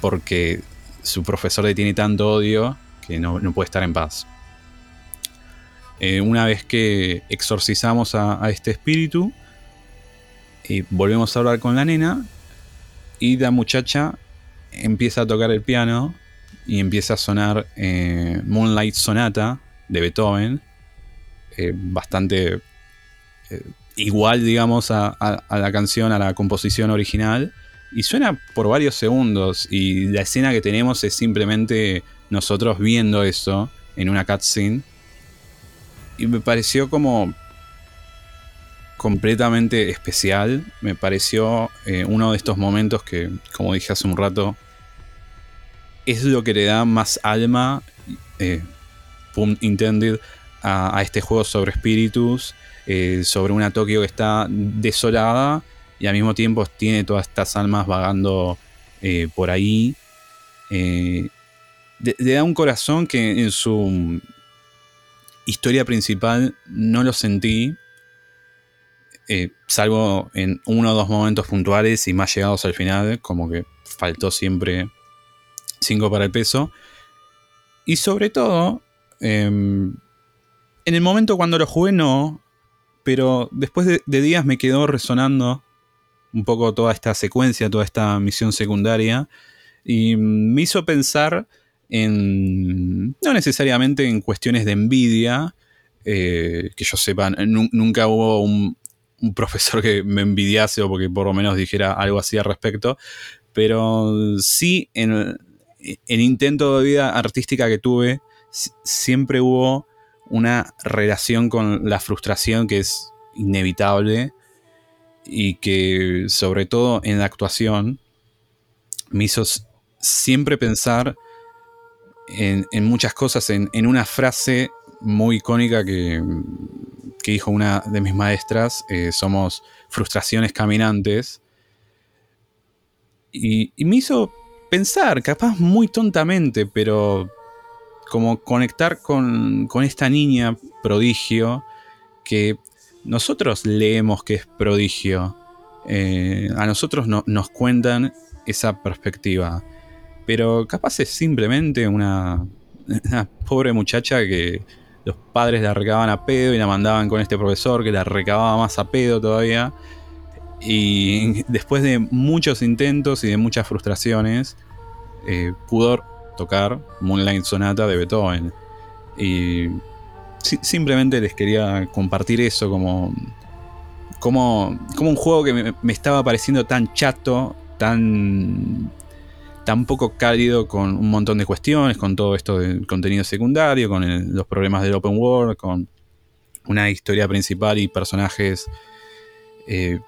porque su profesor le tiene tanto odio que no, puede estar en paz. Eh, una vez que exorcizamos a, este espíritu, volvemos a hablar con la nena y la muchacha empieza a tocar el piano y empieza a sonar eh, Moonlight Sonata de Beethoven, eh, bastante igual, digamos, a, la canción, a la composición original, y suena por varios segundos, y la escena que tenemos es simplemente nosotros viendo eso en una cutscene, y me pareció como completamente especial, me pareció eh, uno de estos momentos que, como dije hace un rato, es lo que le da más alma, eh, intended, a, este juego sobre espíritus, eh, sobre una Tokio que está desolada y al mismo tiempo tiene todas estas almas vagando por ahí. Le da un corazón que en su historia principal no lo sentí, salvo en uno o dos momentos puntuales y más llegados al final, como que faltó siempre 5 para el peso. Y sobre todo, em, en el momento cuando lo jugué no, pero después de, días me quedó resonando un poco toda esta secuencia, toda esta misión secundaria, y me hizo pensar en, no necesariamente en cuestiones de envidia, eh, que yo sepa, nunca hubo un, profesor que me envidiase o porque por lo menos dijera algo así al respecto, pero sí en el intento de vida artística que tuve, siempre hubo una relación con la frustración que es inevitable y que sobre todo en la actuación me hizo siempre pensar en, muchas cosas, en, una frase muy icónica que, dijo una de mis maestras, eh, somos frustraciones caminantes, y, me hizo pensar, capaz muy tontamente, pero como conectar con, esta niña prodigio que nosotros leemos que es prodigio. Eh, a nosotros nos cuentan esa perspectiva. Pero capaz es simplemente una, pobre muchacha que los padres la recababan a pedo y la mandaban con este profesor que la recababa más a pedo todavía. Y después de muchos intentos y de muchas frustraciones, eh, pudo tocar Moonlight Sonata de Beethoven. Y simplemente les quería compartir eso como, como, como un juego que me, estaba pareciendo tan chato, tan, tan poco cálido con un montón de cuestiones, con todo esto del contenido secundario, con los problemas del open world, con una historia principal y personajes eh,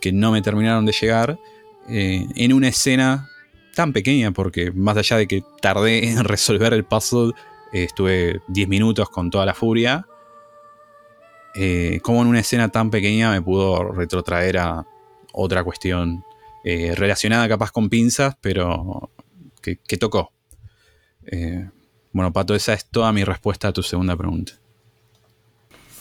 que no me terminaron de llegar, eh, en una escena tan pequeña porque más allá de que tardé en resolver el puzzle, eh, estuve 10 minutos con toda la furia. Como en una escena tan pequeña me pudo retrotraer a otra cuestión eh, relacionada capaz con pinzas, pero que, que tocó. bueno, Pato, esa es toda mi respuesta a tu segunda pregunta.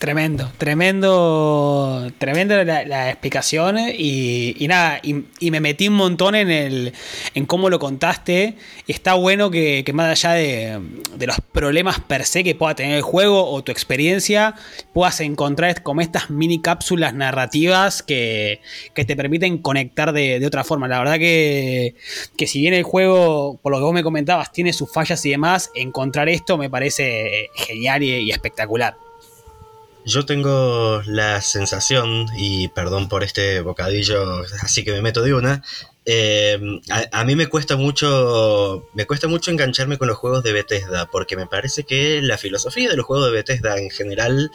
Tremendo, tremendo, tremendo la, explicación y, nada, y, me metí un montón en, el, en cómo lo contaste. Está bueno que, más allá de, los problemas per se que pueda tener el juego o tu experiencia, puedas encontrar como estas mini cápsulas narrativas que, te permiten conectar de, otra forma. La verdad que, que si bien el juego, por lo que vos me comentabas, tiene sus fallas y demás, encontrar esto me parece genial y espectacular. Yo tengo la sensación, y perdón por este bocadillo, así que me meto de una, eh, a, mí me cuesta mucho me cuesta mucho engancharme con los juegos de Bethesda porque me parece que la filosofía de los juegos de Bethesda en general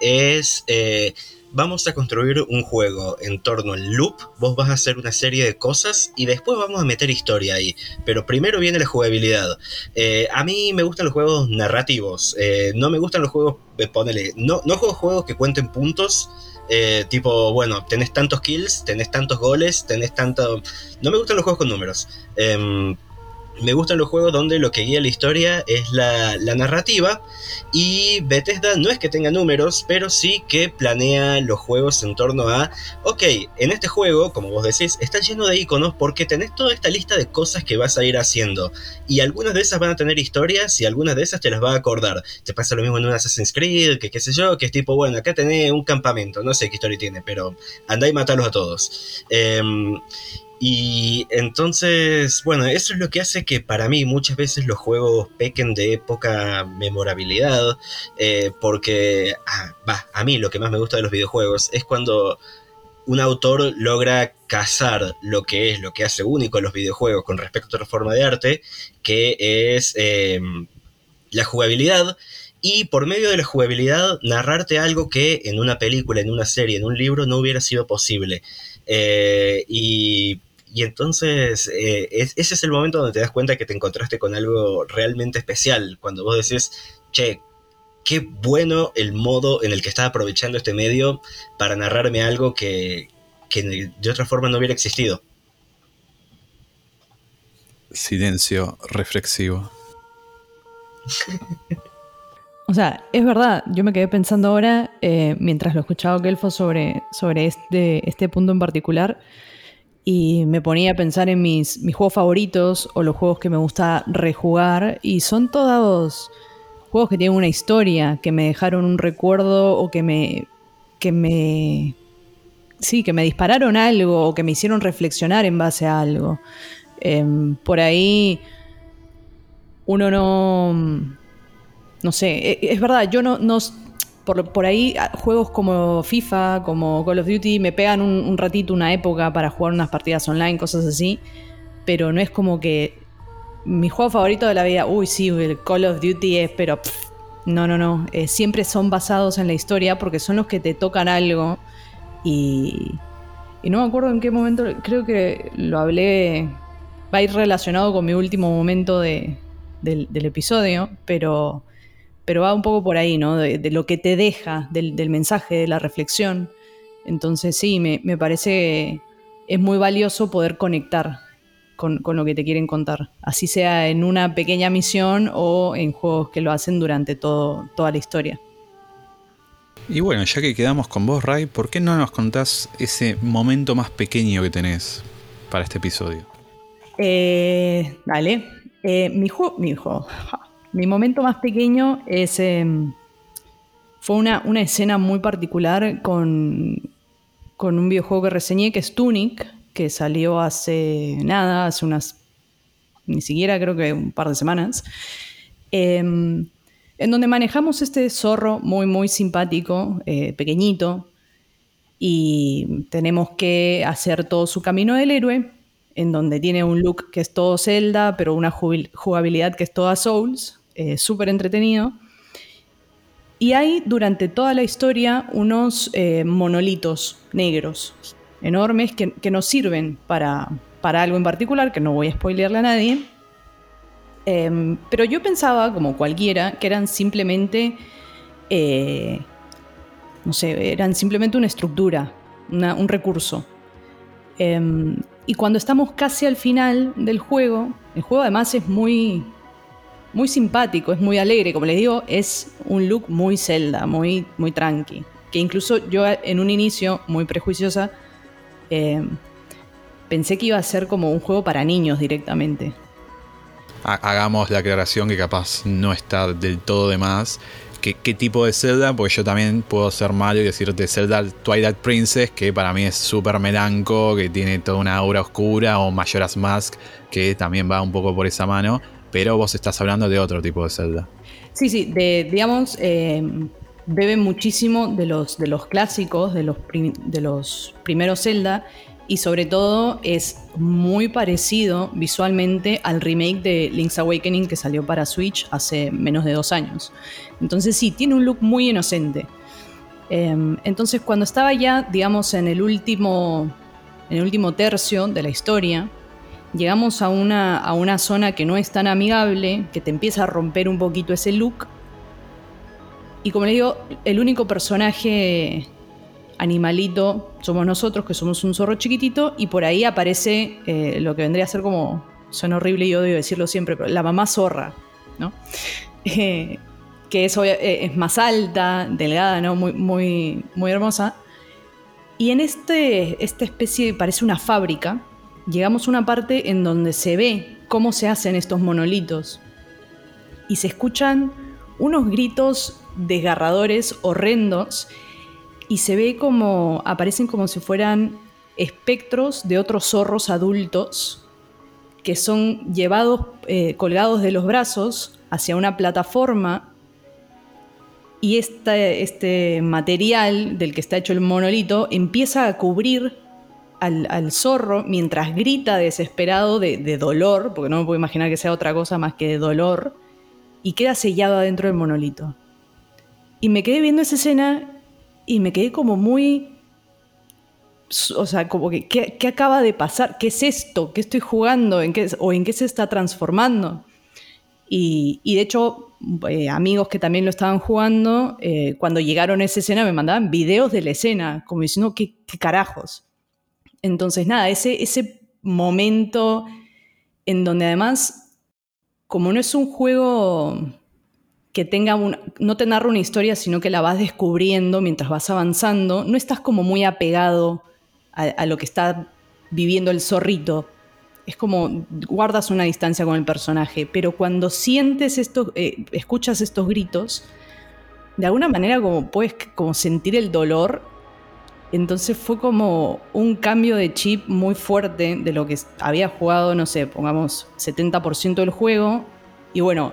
es eh, vamos a construir un juego en torno al loop, vos vas a hacer una serie de cosas y después vamos a meter historia ahí, pero primero viene la jugabilidad. Eh, a mí me gustan los juegos narrativos, eh, no me gustan los juegos, eh, ponele, no, no juego juegos que cuenten puntos. tipo, bueno, tenés tantos kills, tenés tantos goles, tenés tanto... No me gustan los juegos con números. Me gustan los juegos donde lo que guía la historia es la, narrativa y Bethesda no es que tenga números, pero sí que planea los juegos en torno a, ok, en este juego, como vos decís, está lleno de iconos porque tenés toda esta lista de cosas que vas a ir haciendo y algunas de esas van a tener historias y algunas de esas te las va a acordar. Te pasa lo mismo en un Assassin's Creed, que qué sé yo, que es tipo, bueno, acá tenés un campamento, no sé qué historia tiene, pero andá y matalos a todos. Em, y entonces, bueno, eso es lo que hace que para mí muchas veces los juegos pequen de poca memorabilidad, eh, porque ah, a mí lo que más me gusta de los videojuegos es cuando un autor logra cazar lo que es lo que hace único a los videojuegos con respecto a otra forma de arte, que es em, la jugabilidad, y por medio de la jugabilidad narrarte algo que en una película, en una serie, en un libro no hubiera sido posible. Eh, y y entonces eh, ese es el momento donde te das cuenta que te encontraste con algo realmente especial, cuando vos decís, che, qué bueno el modo en el que está aprovechando este medio para narrarme algo que, que de otra forma no hubiera existido. Silencio reflexivo. O sea, es verdad, yo me quedé pensando ahora, eh, mientras lo escuchaba Kelfo sobre, sobre este, este punto en particular, y me ponía a pensar en mis, mis juegos favoritos o los juegos que me gusta rejugar y son todos juegos que tienen una historia, que me dejaron un recuerdo o que me que me sí, que me dispararon algo o que me hicieron reflexionar en base a algo. Em, por ahí uno no no sé, e, es verdad, yo no, no por, ahí ah, juegos como FIFA, como Call of Duty, me pegan un, ratito, una época para jugar unas partidas online, cosas así, pero no es como que mi juego favorito de la vida, uy, sí, el Call of Duty es, pero no, no, no, eh, siempre son basados en la historia porque son los que te tocan algo y, y no me acuerdo en qué momento, creo que lo hablé, va a ir relacionado con mi último momento de, del episodio, pero pero va un poco por ahí, ¿no? De, lo que te deja, del, mensaje, de la reflexión. Entonces sí, me, parece es muy valioso poder conectar con, lo que te quieren contar, así sea en una pequeña misión o en juegos que lo hacen durante todo, toda la historia. Y bueno, ya que quedamos con vos, Ray, ¿por qué no nos contás ese momento más pequeño que tenés para este episodio? Eh, dale. Eh, mi juego, mi juego, mi momento más pequeño em, fue una, escena muy particular con, con un videojuego que reseñé, que es Tunic, que salió hace nada, hace unas, ni siquiera creo que un par de semanas, em, en donde manejamos este zorro muy, muy simpático, eh, pequeñito, y tenemos que hacer todo su camino del héroe, en donde tiene un look que es todo Zelda, pero una jugabilidad que es toda Souls, eh, súper entretenido. Y hay durante toda la historia unos eh, monolitos negros enormes que, nos sirven para, para, algo en particular, que no voy a spoilearle a nadie. Em, pero yo pensaba, como cualquiera, que eran simplemente, eh, no sé, eran simplemente una estructura, un recurso. Em, y cuando estamos casi al final del juego, el juego además es muy, muy simpático, es muy alegre, como les digo, es un look muy Zelda, muy, muy tranqui. Que incluso yo en un inicio, muy prejuiciosa, eh, pensé que iba a ser como un juego para niños directamente. Hagamos la aclaración que capaz no está del todo de más. ¿Qué, ¿Qué, tipo de Zelda? Porque yo también puedo ser malo y decirte Zelda Twilight Princess, que para mí es súper melanco, que tiene toda una aura oscura, o Majora's Mask, que también va un poco por esa mano pero vos estás hablando de otro tipo de Zelda. Sí, sí, de, eh, beben muchísimo de los, de los clásicos, de los, de los primeros Zelda, y sobre todo es muy parecido visualmente al remake de Link's Awakening que salió para Switch hace menos de dos años. Entonces sí, tiene un look muy inocente. Em, entonces cuando estaba ya, digamos, en el último, en el último tercio de la historia, llegamos a una, a una zona que no es tan amigable, que te empieza a romper un poquito ese look. Y como le digo, el único personaje animalito somos nosotros, que somos un zorro chiquitito, y por ahí aparece eh, lo que vendría a ser como, suena horrible y odio decirlo siempre, pero la mamá zorra, ¿no? Eh, que es, eh, es, más alta, delgada, ¿no? Muy, muy, muy hermosa. Y en este, esta especie, parece una fábrica, llegamos a una parte en donde se ve cómo se hacen estos monolitos. Y se escuchan unos gritos desgarradores, horrendos, y se ve como aparecen como si fueran espectros de otros zorros adultos que son llevados eh, colgados de los brazos hacia una plataforma y este, material del que está hecho el monolito empieza a cubrir al, zorro mientras grita desesperado de, dolor, porque no me puedo imaginar que sea otra cosa más que de dolor, y queda sellado adentro del monolito. Y me quedé viendo esa escena y me quedé como muy... O sea, como que, ¿qué, acaba de pasar? ¿Qué es esto? ¿Qué estoy jugando? ¿En qué, ¿O en qué se está transformando? Y, de hecho, eh, amigos que también lo estaban jugando, eh, cuando llegaron a esa escena me mandaban videos de la escena, como diciendo, ¿qué, carajos? Entonces, nada, ese, ese momento en donde además, como no es un juego que tenga un, no te narra una historia, sino que la vas descubriendo mientras vas avanzando, no estás como muy apegado a, lo que está viviendo el zorrito. Es como guardas una distancia con el personaje, pero cuando sientes estos, eh, escuchas estos gritos, de alguna manera como puedes como sentir el dolor. Entonces fue como un cambio de chip muy fuerte de lo que había jugado, no sé, pongamos 70% del juego. Y bueno,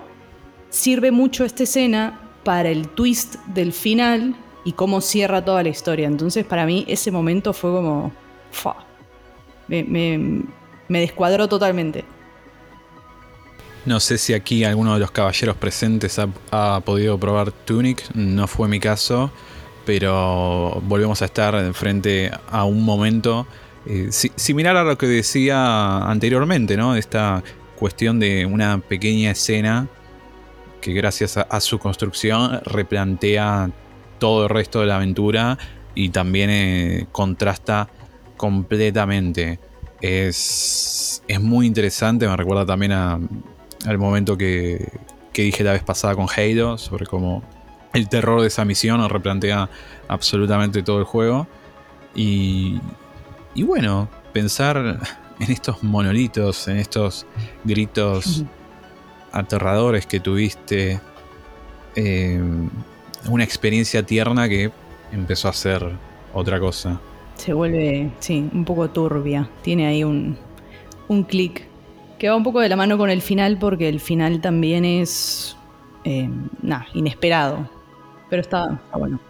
sirve mucho esta escena para el twist del final y cómo cierra toda la historia. Entonces, para mí, ese momento fue como. Me, me, descuadró totalmente. No sé si aquí alguno de los caballeros presentes ha, podido probar Tunic, no fue mi caso, pero volvemos a estar frente a un momento eh, similar a lo que decía anteriormente, ¿no? Esta cuestión de una pequeña escena que gracias a, su construcción replantea todo el resto de la aventura y también eh, contrasta completamente. Es, es, muy interesante, me recuerda también al momento que, que, dije la vez pasada con Halo, sobre cómo el terror de esa misión replantea absolutamente todo el juego. Y, y bueno, pensar en estos monolitos, en estos gritos aterradores que tuviste, eh, una experiencia tierna que empezó a ser otra cosa. Se vuelve, sí, un poco turbia. Tiene ahí un, un clic que va un poco de la mano con el final porque el final también es, eh, nada, inesperado. Pero está, está bueno.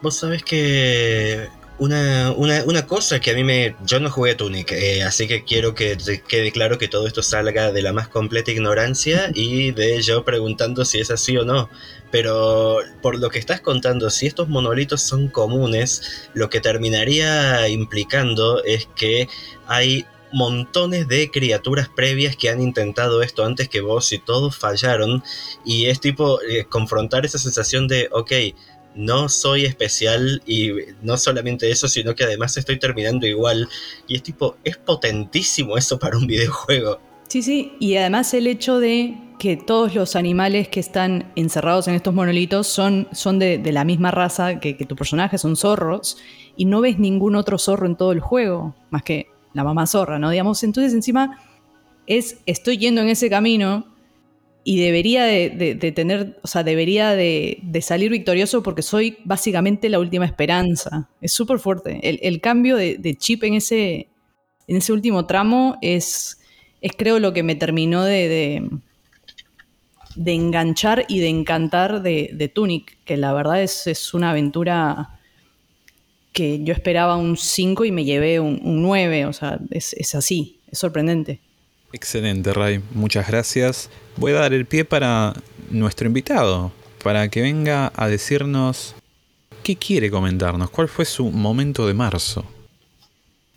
Vos sabés que una, una, una, cosa que a mí me... Yo no jugué Tunic, eh, así que quiero que quede claro que todo esto salga de la más completa ignorancia y de yo preguntando si es así o no. Pero por lo que estás contando, si estos monolitos son comunes, lo que terminaría implicando es que hay montones de criaturas previas que han intentado esto antes que vos y todos fallaron. Y es tipo eh, confrontar esa sensación de, ok, no soy especial y no solamente eso, sino que además estoy terminando igual. Y es tipo, es potentísimo eso para un videojuego. Sí, sí, y además el hecho de que todos los animales que están encerrados en estos monolitos son, son de, la misma raza que, que tu personaje, son zorros, y no ves ningún otro zorro en todo el juego, más que la mamá zorra, ¿no? Digamos, entonces encima es, estoy yendo en ese camino y debería de, tener, o sea, debería de, salir victorioso porque soy básicamente la última esperanza. Es súper fuerte. El, cambio de, chip en ese, en ese último tramo es, es creo lo que me terminó de, de, enganchar y de encantar de, Tunic, que la verdad es, es una aventura que yo esperaba un 5 y me llevé un, 9, o sea, es, es así, es sorprendente. Excelente, Ray. Muchas gracias. Voy a dar el pie para nuestro invitado, para que venga a decirnos qué quiere comentarnos, cuál fue su momento de marzo.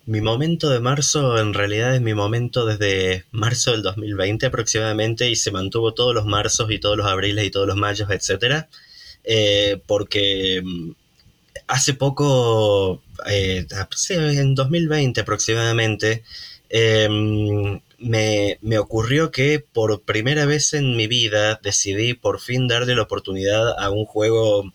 Mi momento de marzo en realidad es mi momento desde marzo del 2020 aproximadamente y se mantuvo todos los marzos y todos los abriles y todos los mayos, etc. Eh, porque mm, hace poco, eh, en 2020 aproximadamente, em, me, me, ocurrió que por primera vez en mi vida decidí por fin darle la oportunidad a un juego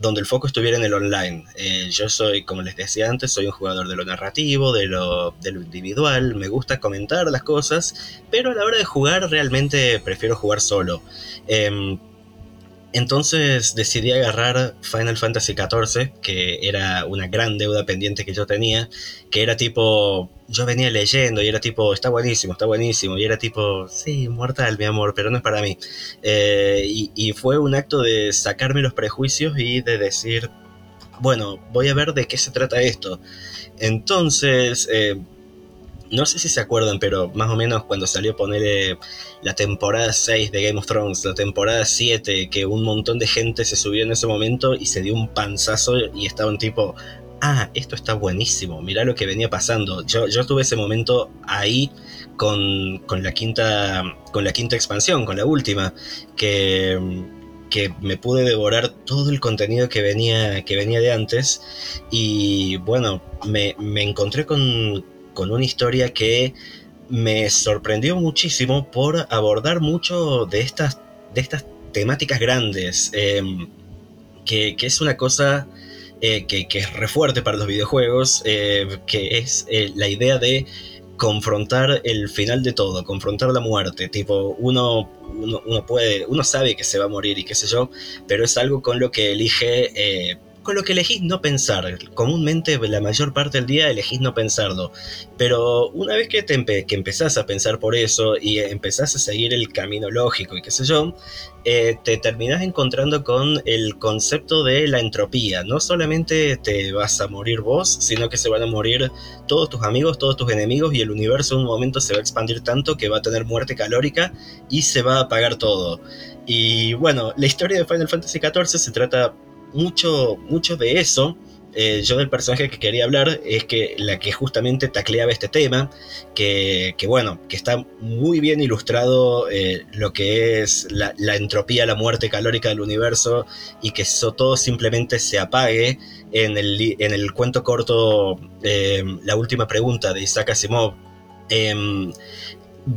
donde el foco estuviera en el online. Eh, yo soy, como les decía antes, soy un jugador de lo narrativo, de lo, individual, me gusta comentar las cosas, pero a la hora de jugar realmente prefiero jugar solo. Em, entonces decidí agarrar Final Fantasy XIV, que era una gran deuda pendiente que yo tenía, que era tipo, yo venía leyendo y era tipo, está buenísimo, está buenísimo, y era tipo, sí, mortal, mi amor, pero no es para mí. Eh, y, fue un acto de sacarme los prejuicios y de decir, bueno, voy a ver de qué se trata esto. Entonces, eh, no sé si se acuerdan, pero más o menos cuando salió poner la temporada 6 de Game of Thrones, la temporada 7, que un montón de gente se subió en ese momento y se dio un panzazo y estaba un tipo, ah, esto está buenísimo, mirá lo que venía pasando. Yo, yo tuve ese momento ahí con, con, la quinta, con la quinta expansión, con la última, que, que me pude devorar todo el contenido que venía, que venía de antes y bueno, me, me encontré con con una historia que me sorprendió muchísimo por abordar mucho de estas, de estas temáticas grandes, em, que, es una cosa eh, que, es re fuerte para los videojuegos, eh, que es eh, la idea de confrontar el final de todo, confrontar la muerte, tipo, uno, uno, puede, uno sabe que se va a morir y qué sé yo, pero es algo con lo que elige con lo que elegís no pensar. Comúnmente la mayor parte del día elegís no pensarlo. Pero una vez que, te que empezás a pensar por eso y empezás a seguir el camino lógico y qué sé yo, eh, te terminás encontrando con el concepto de la entropía. No solamente te vas a morir vos, sino que se van a morir todos tus amigos, todos tus enemigos y el universo en un momento se va a expandir tanto que va a tener muerte calórica y se va a apagar todo. Y bueno, la historia de Final Fantasy XIV se trata mucho, mucho de eso. Eh, yo del personaje que quería hablar es que la que justamente tacleaba este tema, que, bueno, que está muy bien ilustrado eh, lo que es la, entropía, la muerte calórica del universo y que eso todo simplemente se apague en el, en el cuento corto eh, La última pregunta de Isaac Asimov.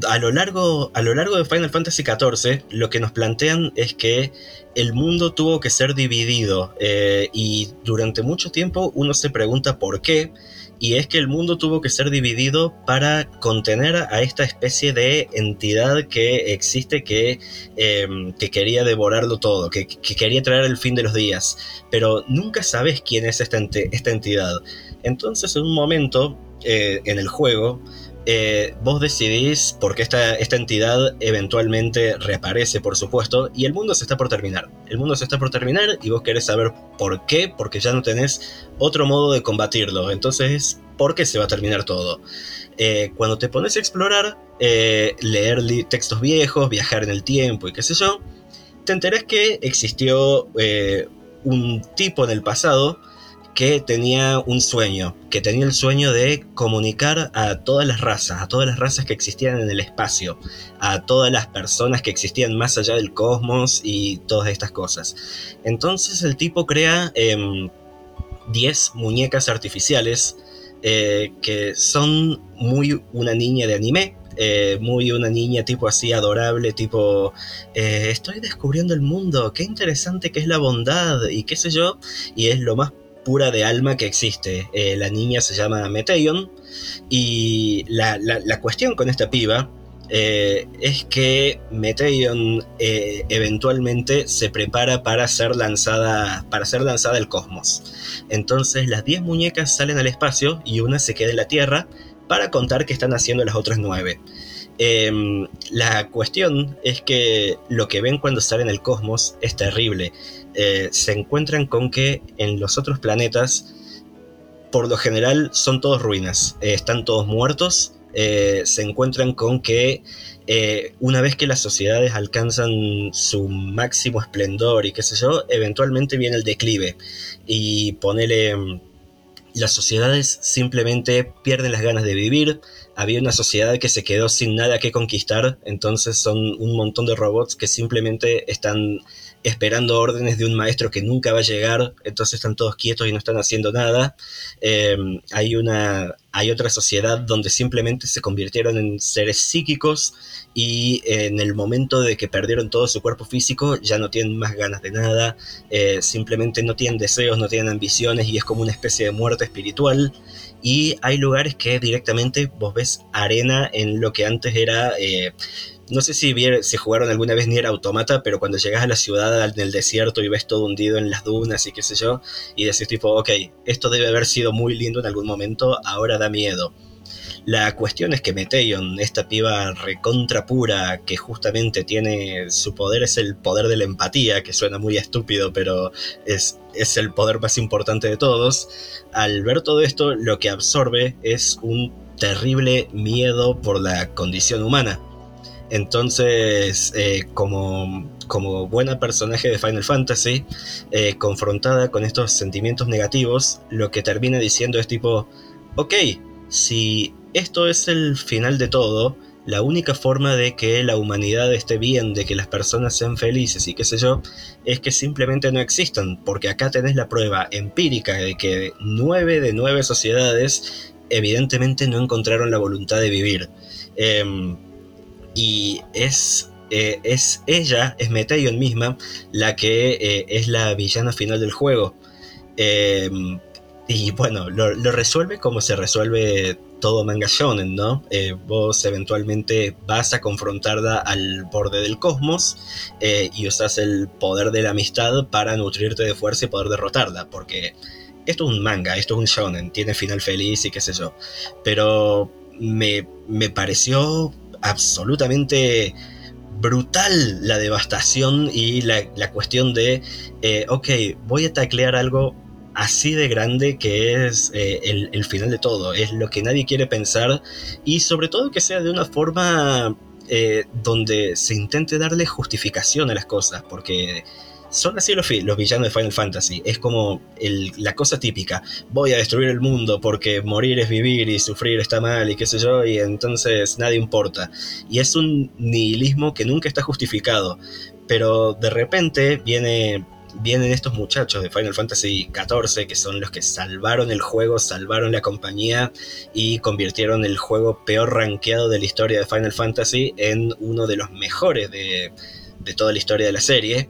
A lo, largo, a lo largo de Final Fantasy XIV, lo que nos plantean es que el mundo tuvo que ser dividido eh, y durante mucho tiempo uno se pregunta por qué y es que el mundo tuvo que ser dividido para contener a esta especie de entidad que existe que, em, que quería devorarlo todo, que, quería traer el fin de los días, pero nunca sabes quién es esta, esta entidad. Entonces en un momento eh, en el juego eh, vos decidís, porque esta, esta entidad eventualmente reaparece, por supuesto, y el mundo se está por terminar. El mundo se está por terminar y vos querés saber por qué, porque ya no tenés otro modo de combatirlo. Entonces, ¿por qué se va a terminar todo? Eh, cuando te pones a explorar, eh, leer textos viejos, viajar en el tiempo y qué sé yo, te enterás que existió un tipo en el pasado que tenía un sueño, que tenía el sueño de comunicar a todas las razas, a todas las razas que existían en el espacio, a todas las personas que existían más allá del cosmos y todas estas cosas. Entonces el tipo crea 10 em, muñecas artificiales eh, que son muy una niña de anime, eh, muy una niña tipo así adorable, tipo, eh, estoy descubriendo el mundo, qué interesante que es la bondad y qué sé yo, y es lo más pura de alma que existe. Eh, la niña se llama Meteion y la, cuestión con esta piba eh, es que Meteion eh, eventualmente se prepara para ser lanzada para ser lanzada al cosmos. Entonces las 10 muñecas salen al espacio y una se queda en la Tierra para contar qué están haciendo las otras 9. Em, la cuestión es que lo que ven cuando salen al cosmos es terrible. Eh, se encuentran con que en los otros planetas, por lo general, son todos ruinas, eh, están todos muertos, eh, se encuentran con que una vez que las sociedades alcanzan su máximo esplendor y qué sé yo, eventualmente viene el declive. Y ponele las sociedades simplemente pierden las ganas de vivir, había una sociedad que se quedó sin nada que conquistar, entonces son un montón de robots que simplemente están esperando órdenes de un maestro que nunca va a llegar, entonces están todos quietos y no están haciendo nada. Eh, hay, una, hay otra sociedad donde simplemente se convirtieron en seres psíquicos y en el momento de que perdieron todo su cuerpo físico ya no tienen más ganas de nada, eh, simplemente no tienen deseos, no tienen ambiciones y es como una especie de muerte espiritual. Y hay lugares que directamente vos ves arena en lo que antes era... No sé si, si jugaron alguna vez ni era automata, pero cuando llegas a la ciudad en el desierto y ves todo hundido en las dunas y qué sé yo, y decís tipo, ok, esto debe haber sido muy lindo en algún momento, ahora da miedo. La cuestión es que Meteion, esta piba recontra pura, que justamente tiene su poder, es el poder de la empatía, que suena muy estúpido, pero es, es el poder más importante de todos. Al ver todo esto, lo que absorbe es un terrible miedo por la condición humana entonces, eh, como, buena personaje de Final Fantasy, eh, confrontada con estos sentimientos negativos, lo que termina diciendo es tipo, ok, si esto es el final de todo, la única forma de que la humanidad esté bien, de que las personas sean felices y qué sé yo, es que simplemente no existan, porque acá tenés la prueba empírica de que nueve de nueve sociedades evidentemente no encontraron la voluntad de vivir. Em, y es, eh, es ella, es Meteion misma, la que eh, es la villana final del juego. Em, y bueno, lo, resuelve como se resuelve todo manga shonen, ¿no? Eh, vos eventualmente vas a confrontarla al borde del cosmos y usas el poder de la amistad para nutrirte de fuerza y poder derrotarla, porque esto es un manga, esto es un shonen, tiene final feliz y qué sé yo. Pero me, me pareció absolutamente brutal la devastación y la, cuestión de, eh, ok, voy a taclear algo así de grande que es eh, el, final de todo, es lo que nadie quiere pensar y sobre todo que sea de una forma eh, donde se intente darle justificación a las cosas, porque son así los, los, villanos de Final Fantasy. Es como la cosa típica. Voy a destruir el mundo porque morir es vivir y sufrir está mal y qué sé yo, y entonces nadie importa. Y es un nihilismo que nunca está justificado. Pero de repente viene, vienen estos muchachos de Final Fantasy XIV que son los que salvaron el juego, salvaron la compañía y convirtieron el juego peor rankeado de la historia de Final Fantasy en uno de los mejores de, de toda la historia de la serie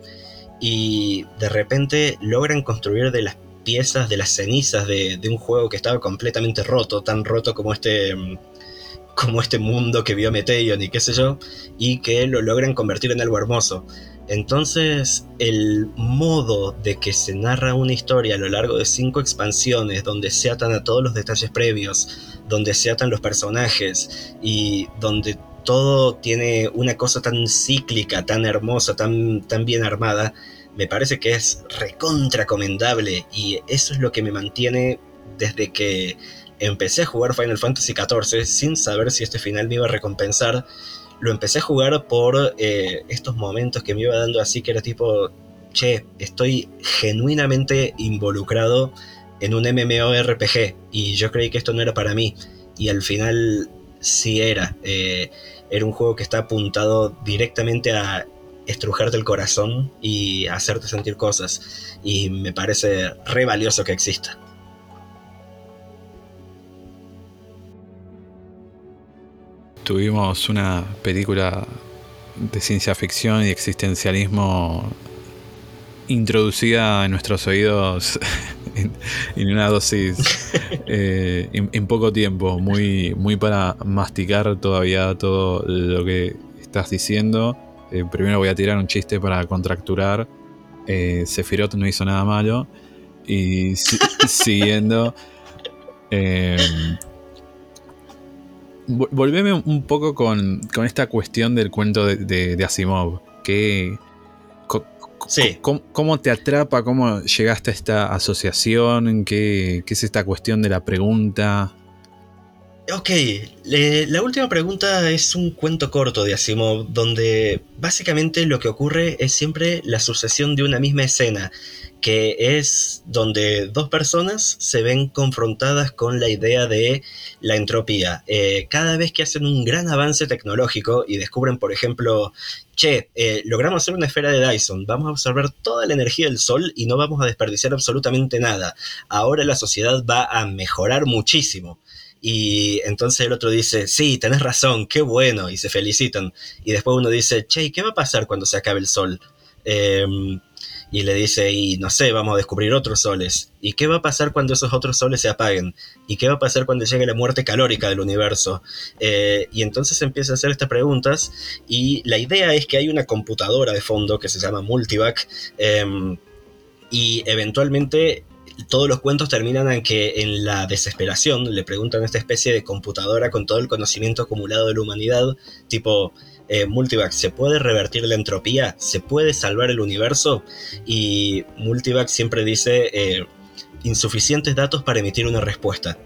y de repente logran construir de las piezas, de las cenizas de, un juego que estaba completamente roto, tan roto como este como este mundo que vio Meteion y qué sé yo, y que lo logran convertir en algo hermoso. Entonces, el modo de que se narra una historia a lo largo de cinco expansiones, donde se atan a todos los detalles previos, donde se atan los personajes y donde todo tiene una cosa tan cíclica, tan hermosa, tan, tan bien armada, me parece que es recontra y eso es lo que me mantiene desde que empecé a jugar Final Fantasy XIV sin saber si este final me iba a recompensar. Lo empecé a jugar por eh, estos momentos que me iba dando así que era tipo, che, estoy genuinamente involucrado en un MMORPG y yo creí que esto no era para mí y al final sí era. Eh, era un juego que está apuntado directamente a estrujarte el corazón y hacerte sentir cosas. Y me parece re valioso que exista. Tuvimos una película de ciencia ficción y existencialismo introducida en nuestros oídos en, una dosis eh, en, poco tiempo, muy, muy para masticar todavía todo lo que estás diciendo eh, primero voy a tirar un chiste para contracturar. Eh, Sephiroth no hizo nada malo. Y siguiendo. Eh, volveme un poco con, esta cuestión del cuento de, Asimov. ¿Cómo, te atrapa? ¿Cómo llegaste a esta asociación? ¿Qué, ¿Qué, es esta cuestión de la pregunta? Ok, la última pregunta es un cuento corto de Asimov, donde básicamente lo que ocurre es siempre la sucesión de una misma escena, que es donde dos personas se ven confrontadas con la idea de la entropía. Eh, cada vez que hacen un gran avance tecnológico y descubren, por ejemplo, che, eh, logramos hacer una esfera de Dyson, vamos a absorber toda la energía del Sol y no vamos a desperdiciar absolutamente nada. Ahora la sociedad va a mejorar muchísimo. Y entonces el otro dice, sí, tenés razón, qué bueno, y se felicitan. Y después uno dice, che, ¿qué va a pasar cuando se acabe el sol? Em, y le dice, y no sé, vamos a descubrir otros soles. ¿Y qué va a pasar cuando esos otros soles se apaguen? ¿Y qué va a pasar cuando llegue la muerte calórica del universo? Eh, y entonces empieza a hacer estas preguntas y la idea es que hay una computadora de fondo que se llama Multivac em, y eventualmente todos los cuentos terminan en que en la desesperación le preguntan a esta especie de computadora con todo el conocimiento acumulado de la humanidad, tipo, eh, Multivac, ¿se puede revertir la entropía? ¿Se puede salvar el universo? Y Multivac siempre dice eh, insuficientes datos para emitir una respuesta.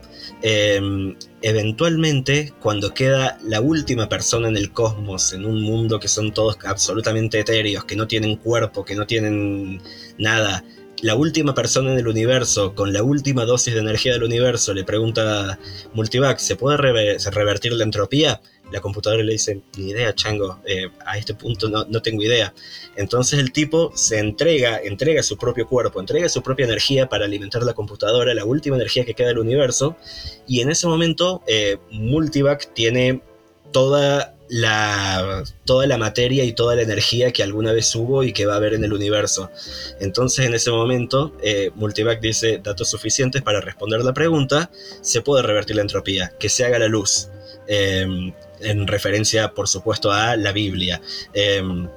Em, eventualmente, cuando queda la última persona en el cosmos, en un mundo que son todos absolutamente etéreos, que no tienen cuerpo, que no tienen nada, la última persona en el universo con la última dosis de energía del universo le pregunta a Multivac, ¿se puede revertir la entropía? La computadora le dice, ni idea, chango, eh, a este punto no, no, tengo idea. Entonces el tipo se entrega, entrega su propio cuerpo, entrega su propia energía para alimentar la computadora, la última energía que queda del universo, y en ese momento eh, Multivac tiene toda la, toda la materia y toda la energía que alguna vez hubo y que va a haber en el universo. Entonces en ese momento eh, Multivac dice datos suficientes para responder la pregunta, se puede revertir la entropía, que se haga la luz. Em, en referencia por supuesto a la Biblia. Em,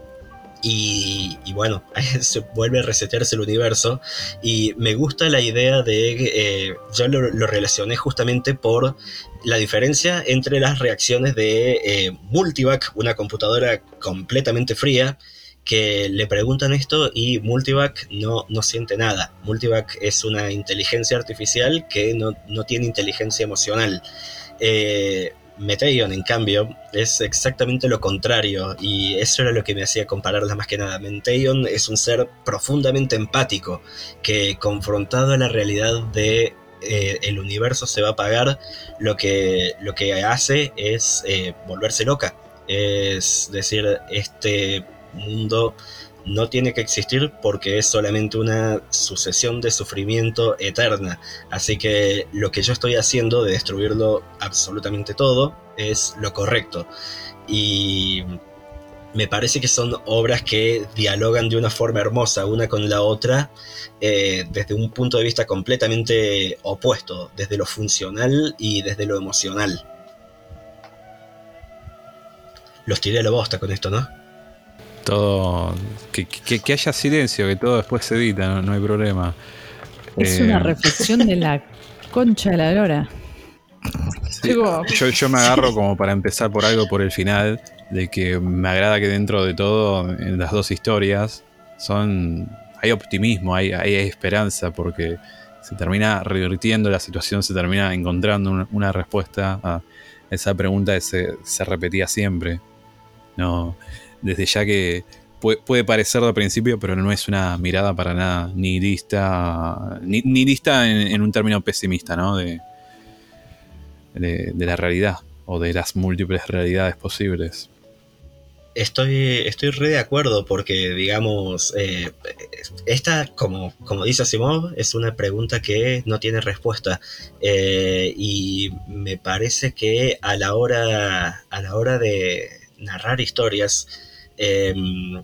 y, bueno, se vuelve a resetearse el universo. Y me gusta la idea de. Eh, yo lo, relacioné justamente por la diferencia entre las reacciones de eh, Multivac, una computadora completamente fría, que le preguntan esto y Multivac no, no siente nada. Multivac es una inteligencia artificial que no, no tiene inteligencia emocional. Eh, Meteion, en cambio, es exactamente lo contrario y eso era lo que me hacía compararlas más que nada. Meteion es un ser profundamente empático que confrontado a la realidad de eh, el universo se va a apagar, lo que, lo que hace es eh, volverse loca. Es decir, este mundo no tiene que existir porque es solamente una sucesión de sufrimiento eterna. Así que lo que yo estoy haciendo de destruirlo absolutamente todo es lo correcto. Y me parece que son obras que dialogan de una forma hermosa una con la otra eh, desde un punto de vista completamente opuesto, desde lo funcional y desde lo emocional. Los tiré a la bosta con esto, ¿no? Todo. Que, haya silencio, que todo después se edita, no, hay problema. Es una eh, reflexión de la concha de la lora. yo, me agarro como para empezar por algo por el final, de que me agrada que dentro de todo, en las dos historias, son hay optimismo, hay, hay esperanza, porque se termina revirtiendo la situación, se termina encontrando una, respuesta a esa pregunta que se, se repetía siempre. No, desde ya que puede, parecer de principio, pero no es una mirada para nada nihilista, ni, nihilista en, un término pesimista, ¿no? De, de, la realidad o de las múltiples realidades posibles. Estoy, estoy re de acuerdo porque, digamos, eh, esta, como, como dice Asimov, es una pregunta que no tiene respuesta. Eh, y me parece que a la hora, a la hora de narrar historias, Em,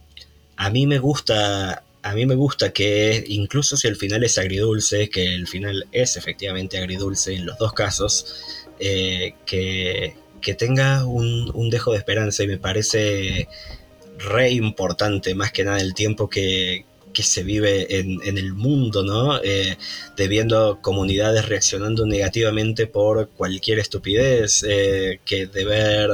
a mí me gusta. A mí me gusta que incluso si el final es agridulce, que el final es efectivamente agridulce en los dos casos, eh, que, tenga un, dejo de esperanza y me parece re importante más que nada el tiempo que, que se vive en, el mundo, ¿no? Eh, de viendo comunidades reaccionando negativamente por cualquier estupidez, eh, que de ver,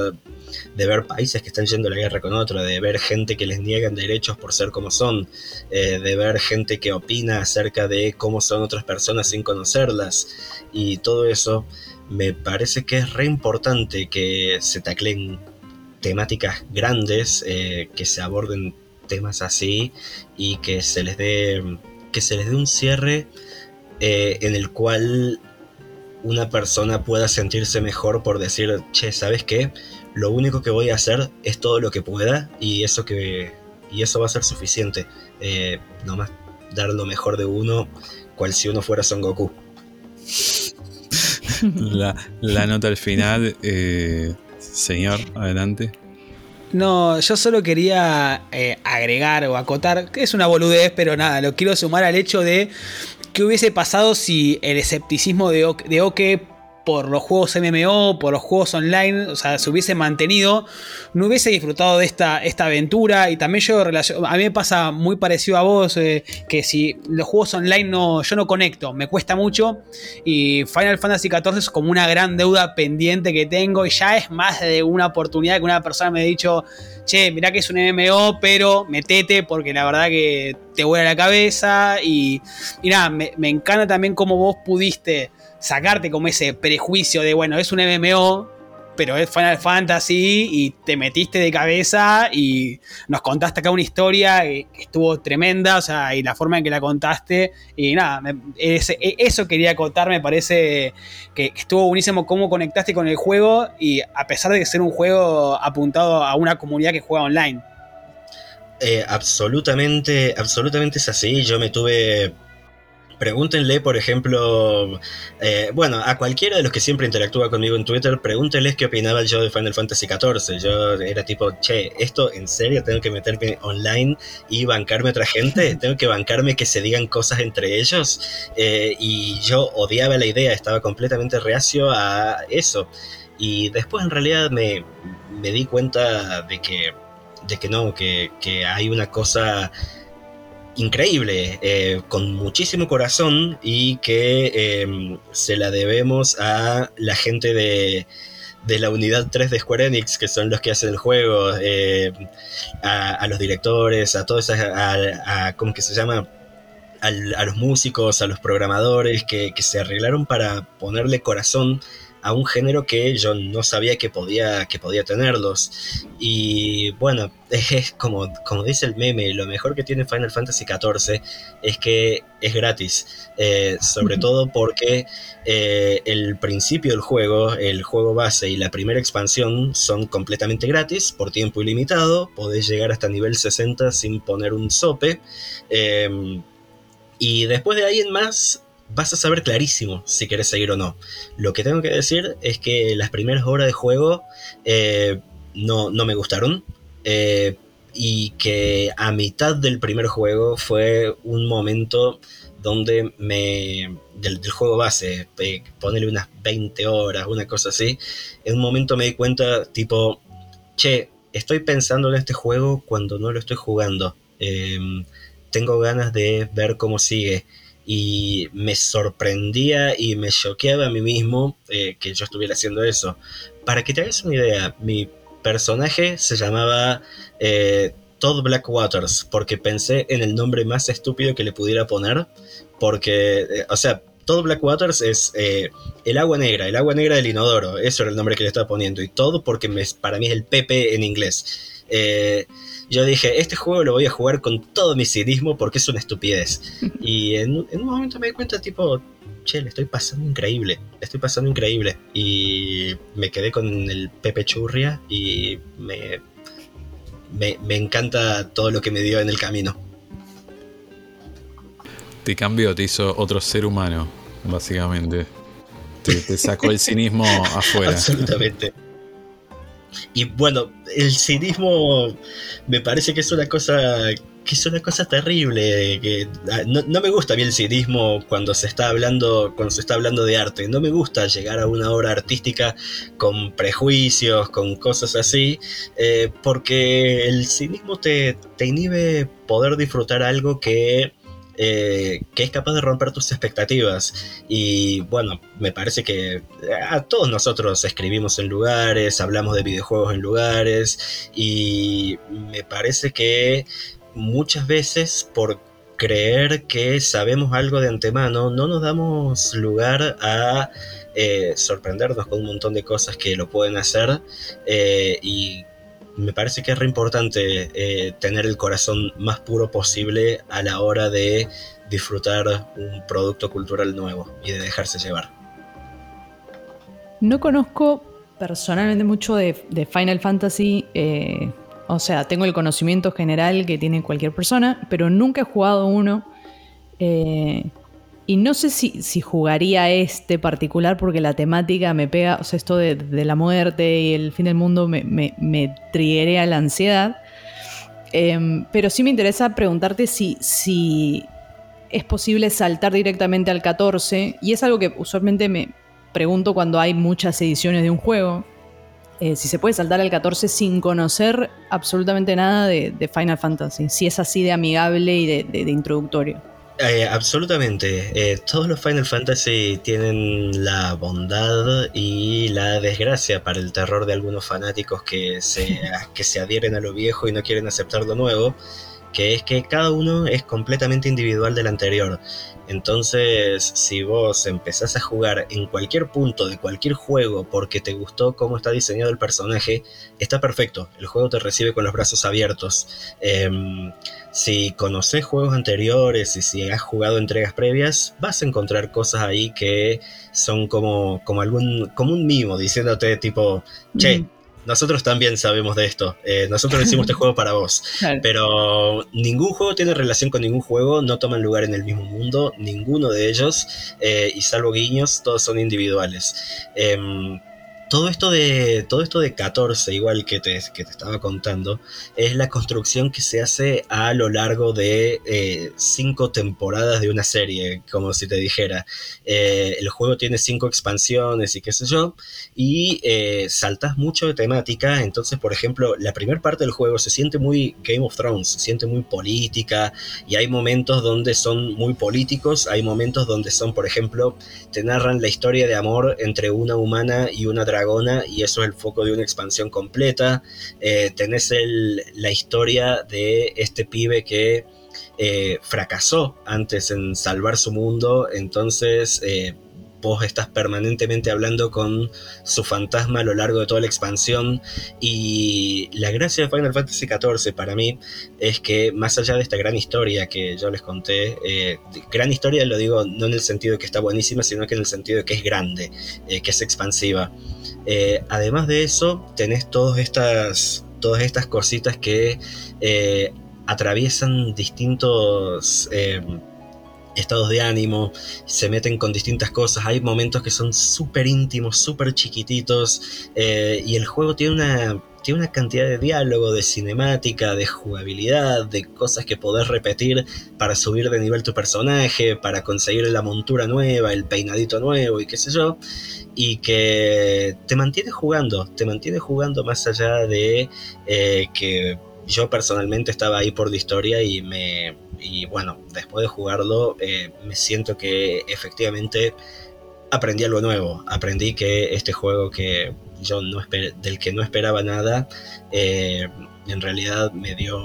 de ver países que están yendo a la guerra con otro, de ver gente que les niegan derechos por ser como son, eh, de ver gente que opina acerca de cómo son otras personas sin conocerlas, y todo eso me parece que es re importante que se taclen temáticas grandes, eh, que se aborden temas así y que se les dé que se les dé un cierre eh, en el cual una persona pueda sentirse mejor por decir, che, ¿sabes qué? Lo único que voy a hacer es todo lo que pueda y eso que y eso va a ser suficiente. Eh, nomás dar lo mejor de uno, cual si uno fuera Son Goku. La, nota al final, eh, señor, adelante. No, yo solo quería eh, agregar o acotar, que es una boludez, pero nada, lo quiero sumar al hecho de qué hubiese pasado si el escepticismo de, de Oke por los juegos MMO, por los juegos online, o sea, se hubiese mantenido, no hubiese disfrutado de esta, esta aventura. Y también yo, a mí me pasa muy parecido a vos, eh, que si los juegos online no, yo no conecto, me cuesta mucho. Y Final Fantasy XIV es como una gran deuda pendiente que tengo. Y ya es más de una oportunidad que una persona me ha dicho, che, mirá que es un MMO, pero metete porque la verdad que te vuela la cabeza. Y, y nada, me, encanta también cómo vos pudiste sacarte como ese prejuicio de, bueno, es un MMO, pero es Final Fantasy y te metiste de cabeza y nos contaste acá una historia que, estuvo tremenda, o sea, y la forma en que la contaste, y nada, e, eso quería contar, me parece que estuvo buenísimo cómo conectaste con el juego y a pesar de ser un juego apuntado a una comunidad que juega online. Eh, absolutamente, absolutamente es así. Yo me tuve Pregúntenle, por ejemplo, eh, bueno, a cualquiera de los que siempre interactúa conmigo en Twitter, pregúntenles qué opinaba yo de Final Fantasy XIV. Yo era tipo, che, ¿esto en serio tengo que meterme online y bancarme a otra gente? ¿Tengo que bancarme que se digan cosas entre ellos? Eh, y yo odiaba la idea, estaba completamente reacio a eso. Y después en realidad me, me di cuenta de que, de que no, que, que hay una cosa increíble, eh, con muchísimo corazón y que em, se la debemos a la gente de, de, la unidad 3 de Square Enix, que son los que hacen el juego, em, a, los directores, a todos, a, a, ¿cómo que se llama? a los músicos, a los programadores que se arreglaron para ponerle corazón a un género que yo no sabía que podía, que podía tenerlos. Y bueno, es como, como dice el meme, lo mejor que tiene Final Fantasy XIV es que es gratis. Eh, sobre todo porque eh, el principio del juego, el juego base y la primera expansión son completamente gratis, por tiempo ilimitado. Podés llegar hasta nivel 60 sin poner un sope. Em, y después de ahí en más, vas a saber clarísimo si querés seguir o no. Lo que tengo que decir es que las primeras horas de juego eh, no, me gustaron. Eh, y que a mitad del primer juego fue un momento donde me. del, juego base, eh, ponerle unas 20 horas, una cosa así. En un momento me di cuenta, tipo, che, estoy pensando en este juego cuando no lo estoy jugando. tengo ganas de ver cómo sigue y me sorprendía y me choqueaba a mí mismo eh, que yo estuviera haciendo eso. Para que te hagas una idea, mi personaje se llamaba eh, Todd Blackwaters porque pensé en el nombre más estúpido que le pudiera poner, porque, eh, o sea, Todd Blackwaters es el agua negra, el agua negra del inodoro, eso era el nombre que le estaba poniendo, y todo porque me, para mí es el Pepe en inglés yo dije, este juego lo voy a jugar con todo mi cinismo porque es una estupidez. Y en, un momento me di cuenta, tipo, che, le estoy pasando increíble, le estoy pasando increíble. Y me quedé con el Pepe Churria y me, me, encanta todo lo que me dio en el camino. Te cambió, te hizo otro ser humano, básicamente. Te, te sacó el cinismo afuera. Absolutamente. Y bueno, el cinismo me parece que es una cosa que es una cosa terrible. Que, ah, no, me gusta a el cinismo cuando se está hablando, cuando se está hablando de arte. No me gusta llegar a una obra artística con prejuicios, con cosas así, eh, porque el cinismo te, te inhibe poder disfrutar algo que eh, que es capaz de romper tus expectativas. Y bueno, me parece que a todos nosotros escribimos en lugares, hablamos de videojuegos en lugares, y me parece que muchas veces por creer que sabemos algo de antemano, no nos damos lugar a eh, sorprendernos con un montón de cosas que lo pueden hacer eh, y me parece que es re importante eh, tener el corazón más puro posible a la hora de disfrutar un producto cultural nuevo y de dejarse llevar. No conozco personalmente mucho de, Final Fantasy, o sea, tengo el conocimiento general que tiene cualquier persona, pero nunca he jugado uno. Y no sé si, jugaría este particular porque la temática me pega, o sea, esto de, la muerte y el fin del mundo me, me, me a la ansiedad. Em, pero sí me interesa preguntarte si, si es posible saltar directamente al 14. Y es algo que usualmente me pregunto cuando hay muchas ediciones de un juego. Eh, si se puede saltar al 14 sin conocer absolutamente nada de, Final Fantasy. Si es así de amigable y de introductorio. Eh, absolutamente. Eh, todos los Final Fantasy tienen la bondad y la desgracia para el terror de algunos fanáticos que se, que se adhieren a lo viejo y no quieren aceptar lo nuevo, que es que cada uno es completamente individual del anterior. Entonces, si vos empezás a jugar en cualquier punto de cualquier juego porque te gustó cómo está diseñado el personaje, está perfecto. El juego te recibe con los brazos abiertos. Em, si conoces juegos anteriores y si has jugado entregas previas, vas a encontrar cosas ahí que son como, como algún como un mimo diciéndote tipo, che, nosotros también sabemos de esto. Eh, nosotros hicimos este juego para vos. Pero ningún juego tiene relación con ningún juego, no toman lugar en el mismo mundo, ninguno de ellos, eh, y salvo guiños, todos son individuales. Em, todo esto de todo esto de 14 igual que te, que te estaba contando es la construcción que se hace a lo largo de eh, cinco temporadas de una serie como si te dijera. Eh, el juego tiene cinco expansiones y qué sé yo y eh, saltas mucho de temática. Entonces por ejemplo la primera parte del juego se siente muy Game of Thrones se siente muy política y hay momentos donde son muy políticos hay momentos donde son por ejemplo te narran la historia de amor entre una humana y una dragón y eso es el foco de una expansión completa. Eh, tenés la historia de este pibe que eh, fracasó antes en salvar su mundo, entonces eh, vos estás permanentemente hablando con su fantasma a lo largo de toda la expansión y la gracia de Final Fantasy XIV para mí es que más allá de esta gran historia que yo les conté, eh, gran historia lo digo no en el sentido de que está buenísima, sino que en el sentido de que es grande, eh, que es expansiva. Eh, además de eso, tenés todas estas, todas estas cositas que atraviesan distintos estados de ánimo, se meten con distintas cosas, hay momentos que son súper íntimos, súper chiquititos, eh, y el juego tiene una, tiene una cantidad de diálogo, de cinemática, de jugabilidad, de cosas que podés repetir para subir de nivel tu personaje, para conseguir la montura nueva, el peinadito nuevo y qué sé yo, y que te mantiene jugando, te mantiene jugando más allá de eh, que yo personalmente estaba ahí por la historia y me y bueno, después de jugarlo eh, me siento que efectivamente aprendí algo nuevo. Aprendí que este juego que yo no del que no esperaba nada, eh, en realidad me dio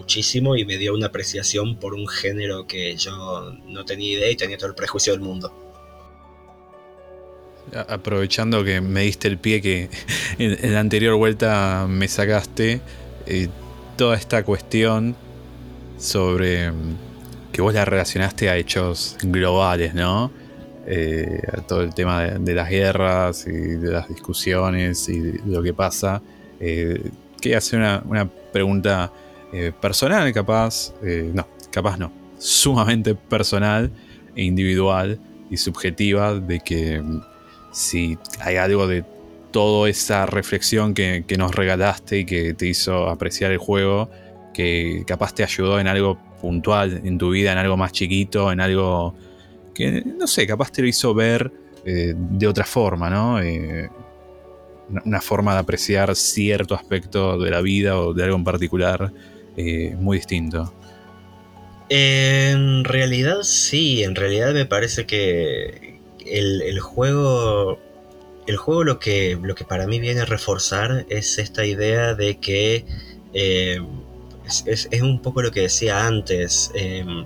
muchísimo y me dio una apreciación por un género que yo no tenía idea y tenía todo el prejuicio del mundo. Aprovechando que me diste el pie que en, la anterior vuelta me sacaste, eh, toda esta cuestión sobre mm, que vos la relacionaste a hechos globales, ¿no? Eh, a todo el tema de, las guerras y de las discusiones y de lo que pasa. Eh, quería hacer una, pregunta eh, personal, capaz, no, capaz no, sumamente personal e individual y subjetiva de que mm, si hay algo de toda esa reflexión que, nos regalaste y que te hizo apreciar el juego, que capaz te ayudó en algo puntual en tu vida, en algo más chiquito, en algo que, no sé, capaz te lo hizo ver eh, de otra forma, ¿no? Eh, una forma de apreciar cierto aspecto de la vida o de algo en particular eh, muy distinto. En realidad sí, en realidad me parece que el, juego el juego lo que, lo que para mí viene a reforzar es esta idea de que es, un poco lo que decía antes. Em,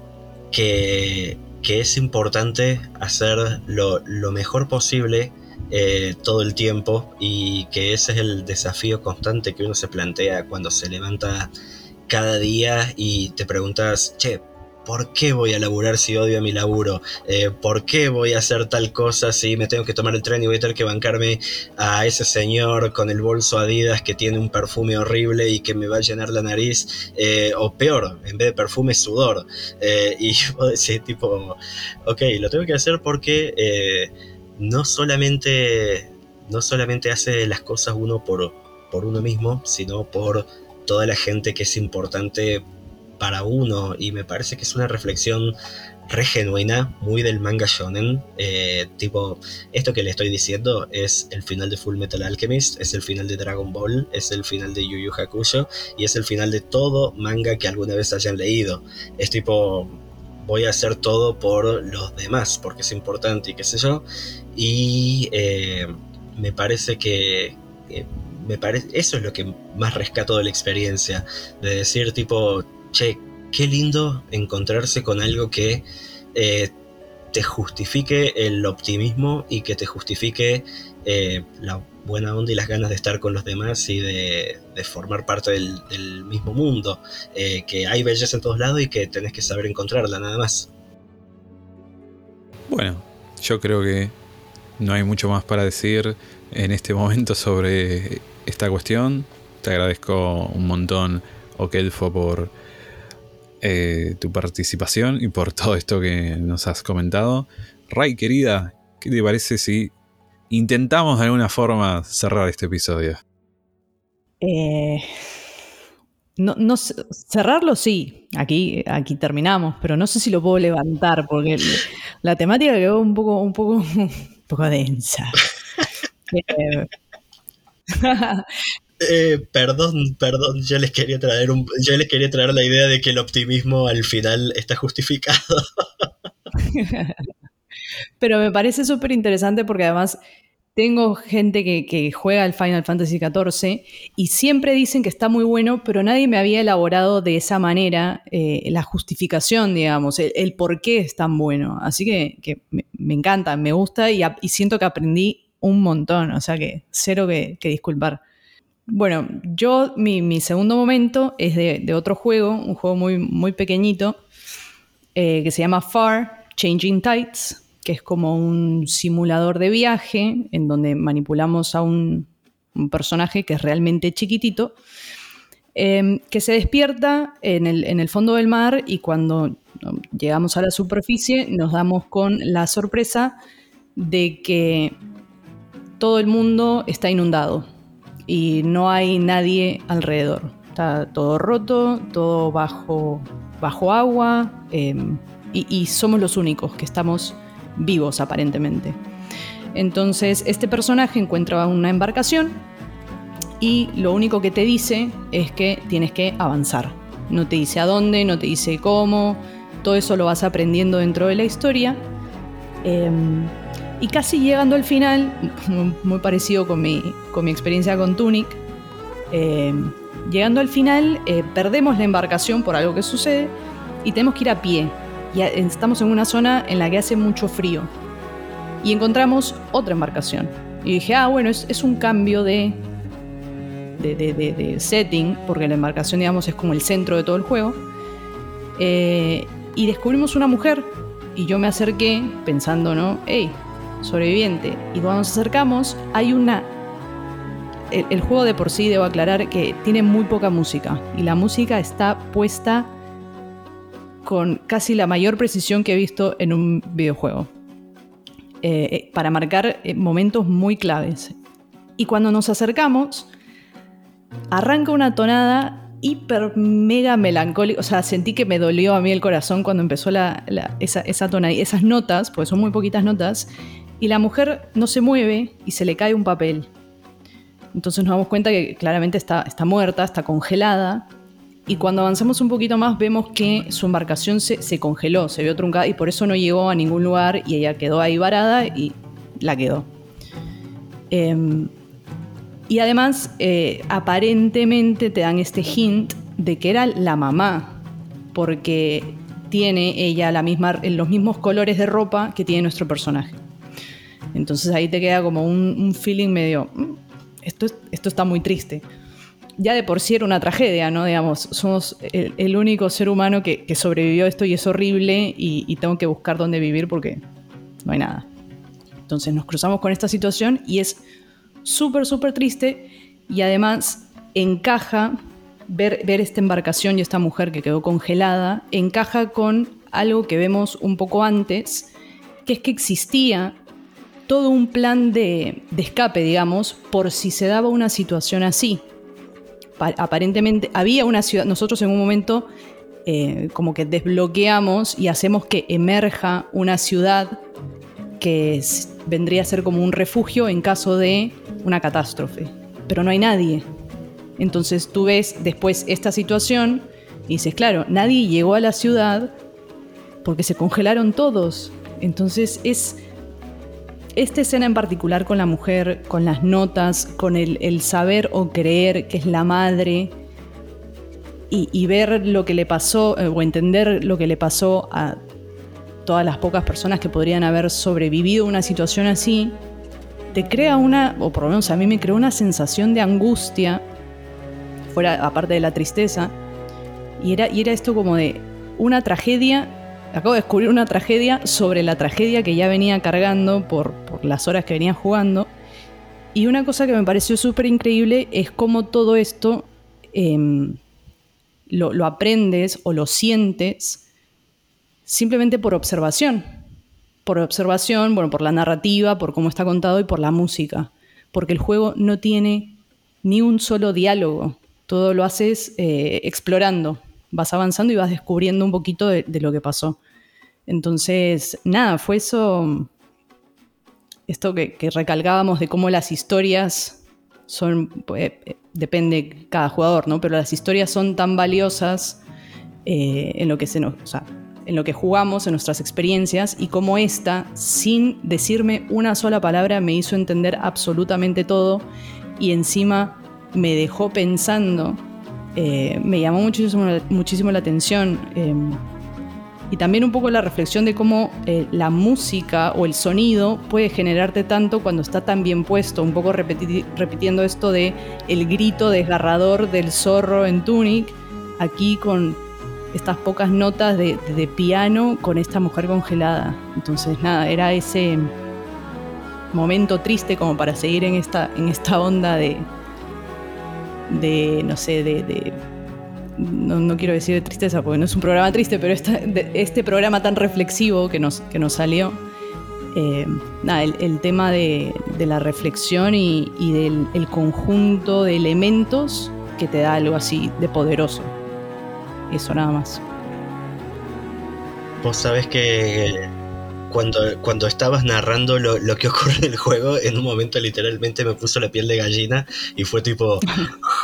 que, es importante hacer lo, mejor posible eh, todo el tiempo y que ese es el desafío constante que uno se plantea cuando se levanta cada día y te preguntas, che, ¿por qué voy a laburar si odio a mi laburo? Eh, ¿Por qué voy a hacer tal cosa si me tengo que tomar el tren y voy a tener que bancarme a ese señor con el bolso Adidas que tiene un perfume horrible y que me va a llenar la nariz? Eh, o peor, en vez de perfume, sudor. Eh, y vos decís tipo, ok, lo tengo que hacer porque no solamente... No solamente hace las cosas uno por, por uno mismo, sino por toda la gente que es importante para uno y me parece que es una reflexión re genuina, muy del manga shonen. Eh, tipo, esto que le estoy diciendo es el final de Full Metal Alchemist, es el final de Dragon Ball, es el final de Yu Yu Hakusho y es el final de todo manga que alguna vez hayan leído. Es tipo, voy a hacer todo por los demás, porque es importante y qué sé yo. Y eh, me parece que... me parece, eso es lo que más rescato de la experiencia, de decir tipo, che, qué lindo encontrarse con algo que eh, te justifique el optimismo y que te justifique eh, la buena onda y las ganas de estar con los demás y de, formar parte del, mismo mundo. Eh, que hay belleza en todos lados y que tenés que saber encontrarla, nada más. Bueno, yo creo que no hay mucho más para decir en este momento sobre esta cuestión. Te agradezco un montón, Okelfo, por eh, tu participación y por todo esto que nos has comentado. Ray, querida, ¿qué te parece si intentamos de alguna forma cerrar este episodio? Eh, no, cerrarlo sí, aquí, aquí terminamos, pero no sé si lo puedo levantar porque la temática quedó un poco, un poco, un poco densa. Eh, eh, perdón, perdón, yo les quería traer un, yo les quería traer la idea de que el optimismo al final está justificado. Pero me parece súper interesante porque además tengo gente que, juega el Final Fantasy XIV y siempre dicen que está muy bueno, pero nadie me había elaborado de esa manera eh, la justificación, digamos, el, por qué es tan bueno. Así que, me, encanta, me gusta y, siento que aprendí un montón, o sea que cero que disculpar. Bueno, yo, mi, segundo momento es de, otro juego, un juego muy, muy pequeñito, eh, que se llama Far Changing Tides, que es como un simulador de viaje en donde manipulamos a un, personaje que es realmente chiquitito, em, que se despierta en el, en el fondo del mar y cuando llegamos a la superficie nos damos con la sorpresa de que todo el mundo está inundado y no hay nadie alrededor. Está todo roto, todo bajo, bajo agua em, y, somos los únicos que estamos vivos aparentemente. Entonces este personaje encuentra una embarcación y lo único que te dice es que tienes que avanzar. No te dice a dónde, no te dice cómo, todo eso lo vas aprendiendo dentro de la historia. Em, y casi llegando al final, muy parecido con mi, con mi experiencia con Tunic, eh, llegando al final eh, perdemos la embarcación por algo que sucede y tenemos que ir a pie. Y estamos en una zona en la que hace mucho frío. Y encontramos otra embarcación. Y dije, ah, bueno, es, un cambio de, de, setting, porque la embarcación, digamos, es como el centro de todo el juego. Eh, y descubrimos una mujer. Y yo me acerqué pensando, ¿no? Hey, sobreviviente. Y cuando nos acercamos, hay una. El, juego de por sí, debo aclarar que tiene muy poca música. Y la música está puesta con casi la mayor precisión que he visto en un videojuego. Eh, eh, para marcar eh, momentos muy claves. Y cuando nos acercamos, arranca una tonada hiper mega melancólica. O sea, sentí que me dolió a mí el corazón cuando empezó la, esa, esa tonada, esas notas, porque son muy poquitas notas, y la mujer no se mueve y se le cae un papel. Entonces nos damos cuenta que claramente está, está muerta, está congelada. Y cuando avanzamos un poquito más vemos que su embarcación se, congeló, se vio truncada y por eso no llegó a ningún lugar y ella quedó ahí varada y la quedó. Em, y además, eh, aparentemente te dan este hint de que era la mamá, porque tiene ella la misma, los mismos colores de ropa que tiene nuestro personaje. Entonces ahí te queda como un, feeling medio, mm, esto, esto está muy triste. Ya de por sí era una tragedia, ¿no? Digamos, somos el, único ser humano que, sobrevivió a esto y es horrible y, tengo que buscar dónde vivir porque no hay nada. Entonces nos cruzamos con esta situación y es súper, súper triste y además encaja ver, ver esta embarcación y esta mujer que quedó congelada, encaja con algo que vemos un poco antes, que es que existía todo un plan de, escape, digamos, por si se daba una situación así. aparentemente había una ciudad, nosotros en un momento eh, como que desbloqueamos y hacemos que emerja una ciudad que vendría a ser como un refugio en caso de una catástrofe. Pero no hay nadie. Entonces tú ves después esta situación y dices, claro, nadie llegó a la ciudad porque se congelaron todos. Entonces es esta escena en particular con la mujer, con las notas, con el, saber o creer que es la madre y, ver lo que le pasó eh, o entender lo que le pasó a todas las pocas personas que podrían haber sobrevivido una situación así, te crea una, o por lo menos a mí me creó una sensación de angustia, fuera aparte de la tristeza, y era, y era esto como de una tragedia, acabo de descubrir una tragedia sobre la tragedia que ya venía cargando por, las horas que venía jugando, y una cosa que me pareció súper increíble es cómo todo esto em, lo, lo aprendes o lo sientes simplemente por observación. Por observación, bueno, por la narrativa, por cómo está contado y por la música. Porque el juego no tiene ni un solo diálogo. Todo lo haces eh, explorando. Vas avanzando y vas descubriendo un poquito de, lo que pasó. Entonces, nada, fue eso. Esto que, recalcábamos de cómo las historias son. Eh, eh, depende cada jugador, ¿no? Pero las historias son tan valiosas en lo que se nos en lo que jugamos, en nuestras experiencias, y cómo esta, sin decirme una sola palabra, me hizo entender absolutamente todo y encima me dejó pensando, eh, me llamó muchísimo, muchísimo la atención. Y también un poco la reflexión de cómo eh, la música o el sonido puede generarte tanto cuando está tan bien puesto, un poco repitiendo esto de el grito desgarrador del zorro en Tunic, aquí con estas pocas notas de, piano con esta mujer congelada. Entonces, nada, era ese momento triste como para seguir en esta, en esta onda de, de no sé, de, no, quiero decir de tristeza porque no es un programa triste, pero este programa tan reflexivo que nos, que nos salió, eh, nada, el, tema de, la reflexión y, del el conjunto de elementos que te da algo así de poderoso. Eso nada más. Vos sabés que cuando, cuando estabas narrando lo, lo, que ocurre en el juego, en un momento literalmente me puso la piel de gallina y fue tipo,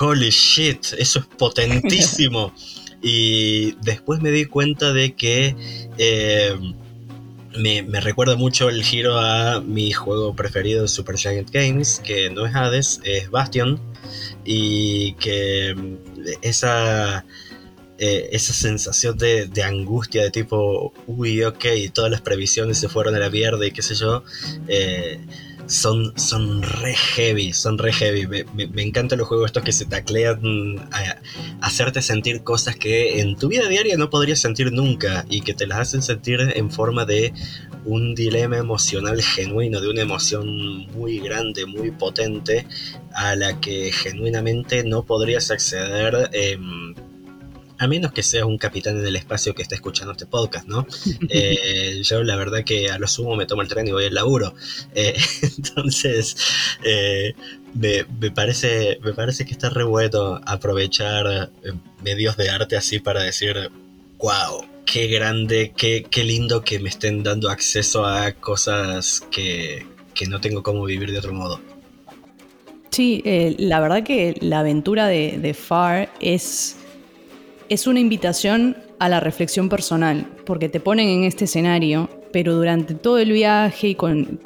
holy shit, eso es potentísimo. y después me di cuenta de que eh, me, me, recuerda mucho el giro a mi juego preferido de Super Giant Games, que no es Hades, es Bastion, y que esa eh, esa sensación de, angustia, de tipo, uy, ok, todas las previsiones se fueron a la mierda y qué sé yo, eh, son, son re heavy, son re heavy. Me, encantan los juegos estos que se taclean a, hacerte sentir cosas que en tu vida diaria no podrías sentir nunca y que te las hacen sentir en forma de un dilema emocional genuino, de una emoción muy grande, muy potente, a la que genuinamente no podrías acceder. Eh, a menos que seas un capitán en el espacio que está escuchando este podcast, ¿no? Eh, yo la verdad que a lo sumo me tomo el tren y voy al laburo. Eh, entonces, eh, me, parece, me parece que está re bueno aprovechar medios de arte así para decir, wow, qué grande, qué, qué lindo que me estén dando acceso a cosas que, no tengo cómo vivir de otro modo. Sí, la verdad que la aventura de, de Far es es una invitación a la reflexión personal, porque te ponen en este escenario, pero durante todo el viaje y con,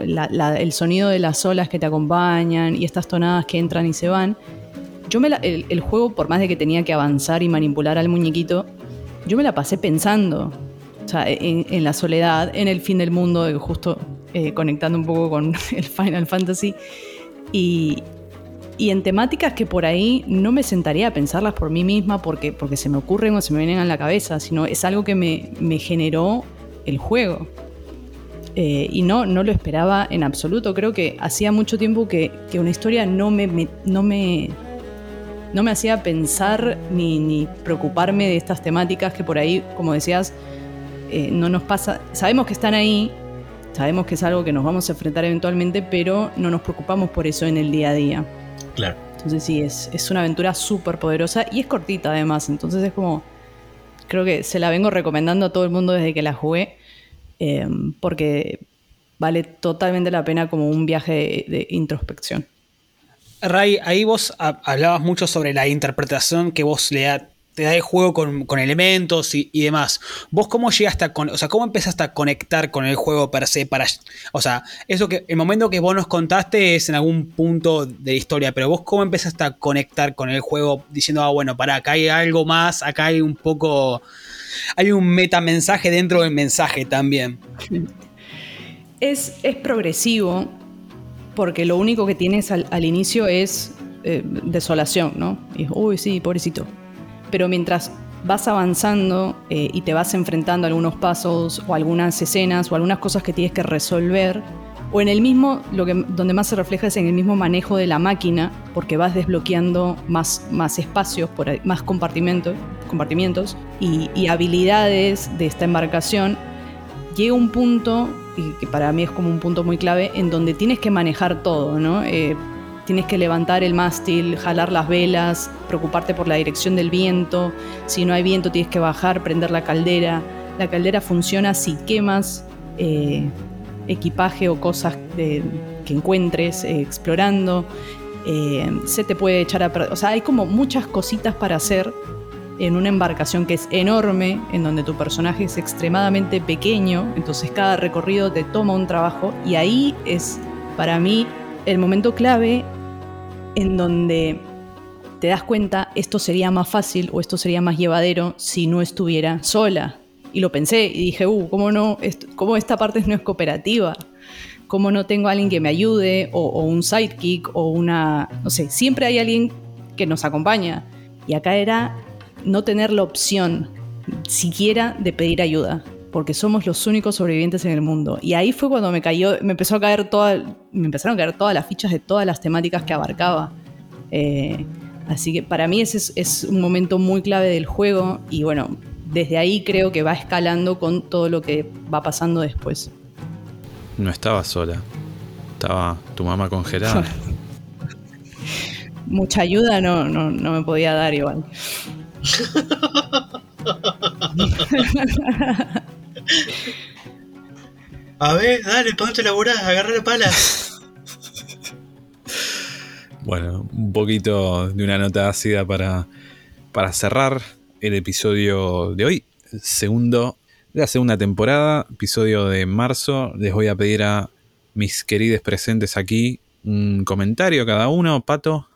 el sonido de las olas que te acompañan y estas tonadas que entran y se van, yo me el, juego, por más de que tenía que avanzar y manipular al muñequito, yo me la pasé pensando, o sea, en, la soledad, en el fin del mundo, justo eh, conectando un poco con el Final Fantasy, y, y en temáticas que por ahí no me sentaría a pensarlas por mí misma porque, porque se me ocurren o se me vienen a la cabeza, sino es algo que me, me generó el juego. Eh, y no, no lo esperaba en absoluto. Creo que hacía mucho tiempo que, que una historia no me, no me, no me hacía pensar ni, preocuparme de estas temáticas que por ahí, como decías, eh, no nos pasa. Sabemos que están ahí, sabemos que es algo que nos vamos a enfrentar eventualmente, pero no nos preocupamos por eso en el día a día. Claro. Entonces sí, es, es una aventura súper poderosa y es cortita además. Entonces es como, creo que se la vengo recomendando a todo el mundo desde que la jugué, eh, porque vale totalmente la pena como un viaje de, introspección. Ray, ahí vos hablabas mucho sobre la interpretación que vos le, te da el juego con, elementos y, demás. ¿Vos cómo llegaste a, o sea, cómo empezaste a conectar con el juego per se para, o sea, eso que el momento que vos nos contaste es en algún punto de la historia, pero vos cómo empezaste a conectar con el juego diciendo, ah, bueno, para acá hay algo más, acá hay un poco, hay un metamensaje dentro del mensaje también. Es, es progresivo, porque lo único que tienes al, inicio es eh, desolación, ¿no? Y, uy, sí, pobrecito pero mientras vas avanzando eh, y te vas enfrentando a algunos pasos o algunas escenas o algunas cosas que tienes que resolver, o en el mismo, lo que, donde más se refleja es en el mismo manejo de la máquina, porque vas desbloqueando más, más espacios, por más compartimentos, compartimientos y, habilidades de esta embarcación, llega un punto, y que para mí es como un punto muy clave, en donde tienes que manejar todo, ¿no? Eh, Tienes que levantar el mástil, jalar las velas, preocuparte por la dirección del viento. Si no hay viento tienes que bajar, prender la caldera. La caldera funciona si quemas eh, equipaje o cosas que encuentres eh, explorando. Eh, se te puede echar a O sea, hay como muchas cositas para hacer en una embarcación que es enorme, en donde tu personaje es extremadamente pequeño, entonces cada recorrido te toma un trabajo y ahí es para mí el momento clave en donde te das cuenta esto sería más fácil o esto sería más llevadero si no estuviera sola. Y lo pensé y dije, uh, ¿cómo, no, esta parte no es cooperativa? ¿Cómo no tengo a alguien que me ayude o, o un sidekick o una, no sé, siempre hay alguien que nos acompaña. Y acá era no tener la opción siquiera de pedir ayuda porque somos los únicos sobrevivientes en el mundo. Y ahí fue cuando me cayó, me empezó a caer toda, me empezaron a caer todas las fichas de todas las temáticas que abarcaba. Eh, así que para mí ese es, un momento muy clave del juego y bueno, desde ahí creo que va escalando con todo lo que va pasando después. No estaba sola, estaba tu mamá congelada. Mucha ayuda no, no, no me podía dar igual. A ver, dale, ponte a laburar, agarra la pala. Bueno, un poquito de una nota ácida para, para cerrar el episodio de hoy, segundo de la segunda temporada, episodio de marzo. Les voy a pedir a mis queridos presentes aquí un comentario cada uno. Pato,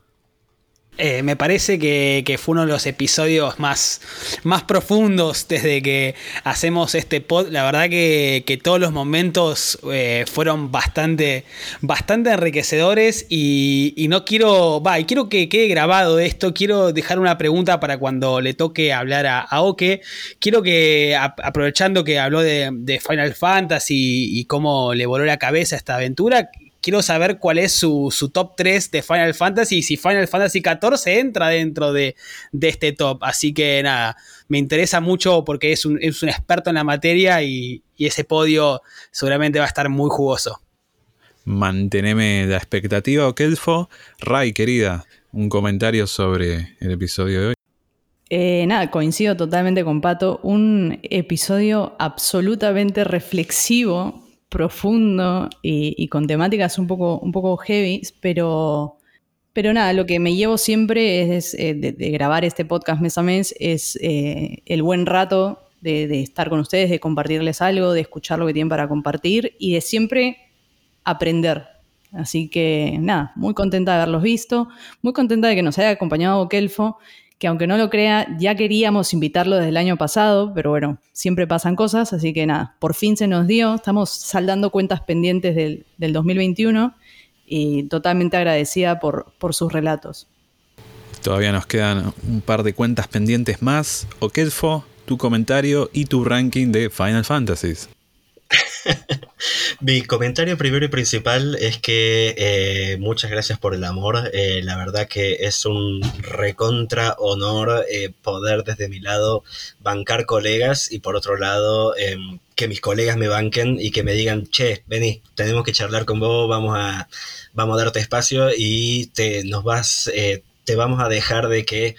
eh, me parece que, fue uno de los episodios más, más profundos desde que hacemos este pod. La verdad que, todos los momentos eh, fueron bastante, bastante enriquecedores y, no quiero, va, y quiero que quede grabado esto. Quiero dejar una pregunta para cuando le toque hablar a, Oke. Quiero que, aprovechando que habló de, de Final Fantasy y cómo le voló la cabeza esta aventura, quiero saber cuál es su, top 3 de Final Fantasy y si Final Fantasy XIV entra dentro de, este top. Así que nada, me interesa mucho porque es un, experto en la materia y, ese podio seguramente va a estar muy jugoso. Manteneme la expectativa, Kelfo. Ray, querida, un comentario sobre el episodio de hoy. Eh, nada, coincido totalmente con Pato. Un episodio absolutamente reflexivo profundo y, con temáticas un poco, un poco heavy, pero, pero nada, lo que me llevo siempre es, eh, de, grabar este podcast mes a mes es eh, el buen rato de, estar con ustedes, de compartirles algo, de escuchar lo que tienen para compartir y de siempre aprender. Así que nada, muy contenta de haberlos visto, muy contenta de que nos haya acompañado Kelfo, que aunque no lo crea, ya queríamos invitarlo desde el año pasado, pero bueno, siempre pasan cosas, así que nada, por fin se nos dio, estamos saldando cuentas pendientes del, 2021 y totalmente agradecida por, por sus relatos. Todavía nos quedan un par de cuentas pendientes más. Okelfo, tu comentario y tu ranking de Final Fantasies. Mi comentario primero y principal es que eh, muchas gracias por el amor. Eh, la verdad que es un recontra honor eh, poder desde mi lado bancar colegas y por otro lado em, que mis colegas me banquen y que me digan, che, vení, tenemos que charlar con vos, vamos a, vamos a darte espacio y te, nos vas, te vamos a dejar de que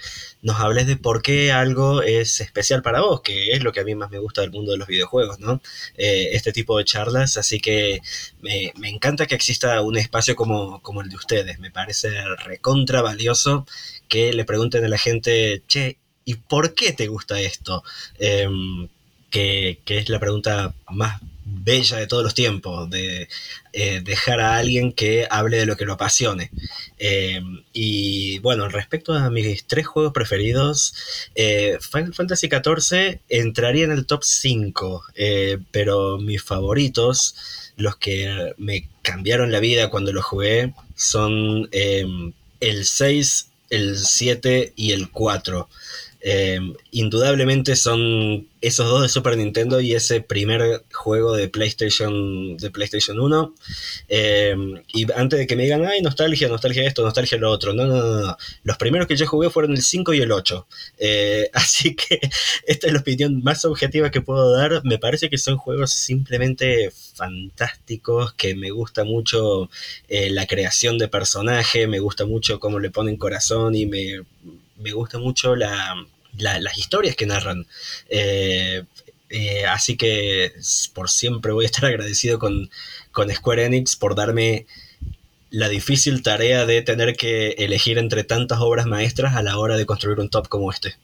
nos hables de por qué algo es especial para vos, que es lo que a mí más me gusta del mundo de los videojuegos, ¿no? Eh, este tipo de charlas, así que me, encanta que exista un espacio como, como, el de ustedes, me parece recontra valioso que le pregunten a la gente, che, ¿y por qué te gusta esto? Em, que, que es la pregunta más bella de todos los tiempos, de eh, dejar a alguien que hable de lo que lo apasione. Eh, y bueno, respecto a mis tres juegos preferidos, eh, Final Fantasy XIV entraría en el top 5, pero mis favoritos, los que me cambiaron la vida cuando los jugué, son el 6, el 7 y el 4. Indudablemente son esos dos de Super Nintendo y ese primer juego de PlayStation, de PlayStation 1. Em, y antes de que me digan, ay, nostalgia, nostalgia esto, nostalgia lo otro. No, no, no, no. Los primeros que yo jugué fueron el 5 y el 8. Eh, así que esta es la opinión más objetiva que puedo dar. Me parece que son juegos simplemente fantásticos, que me gusta mucho eh, la creación de personaje, me gusta mucho cómo le ponen corazón y me, me gusta mucho la las historias que narran. Eh, eh, así que por siempre voy a estar agradecido con, con Square Enix por darme la difícil tarea de tener que elegir entre tantas obras maestras a la hora de construir un top como este.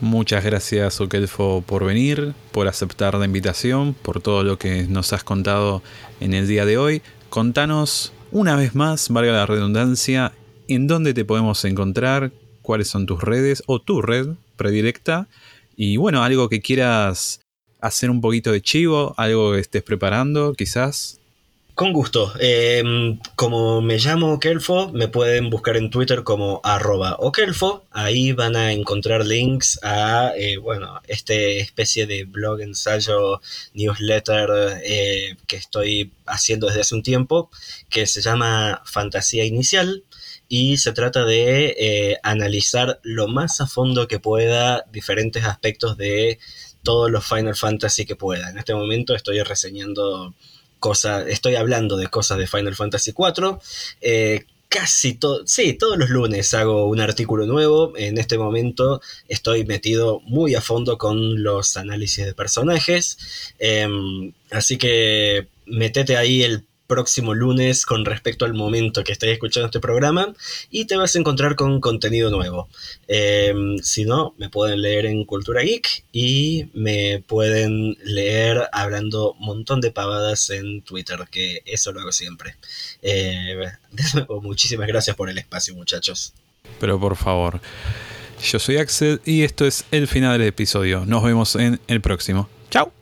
Muchas gracias Okelfo por venir, por aceptar la invitación, por todo lo que nos has contado en el día de hoy. Contanos una vez más, valga la redundancia, en dónde te podemos encontrar, cuáles son tus redes o tu red predilecta. Y bueno, algo que quieras hacer un poquito de chivo, algo que estés preparando, quizás. Con gusto. Em, como me llamo Okelfo, me pueden buscar en Twitter como arroba Okelfo. Ahí van a encontrar links a, eh, bueno, este especie de blog, ensayo, newsletter eh, que estoy haciendo desde hace un tiempo, que se llama Fantasía Inicial y se trata de eh, analizar lo más a fondo que pueda diferentes aspectos de todos los Final Fantasy que pueda. En este momento estoy reseñando cosas, estoy hablando de cosas de Final Fantasy IV. Eh, casi todo, sí, todos los lunes hago un artículo nuevo. En este momento estoy metido muy a fondo con los análisis de personajes. Em, así que metete ahí el próximo lunes con respecto al momento que estáis escuchando este programa y te vas a encontrar con contenido nuevo. Em, si no, me pueden leer en Cultura Geek y me pueden leer hablando un montón de pavadas en Twitter, que eso lo hago siempre. Eh, de nuevo, muchísimas gracias por el espacio, muchachos. Pero por favor, yo soy Axel y esto es el final del episodio. Nos vemos en el próximo. Chao.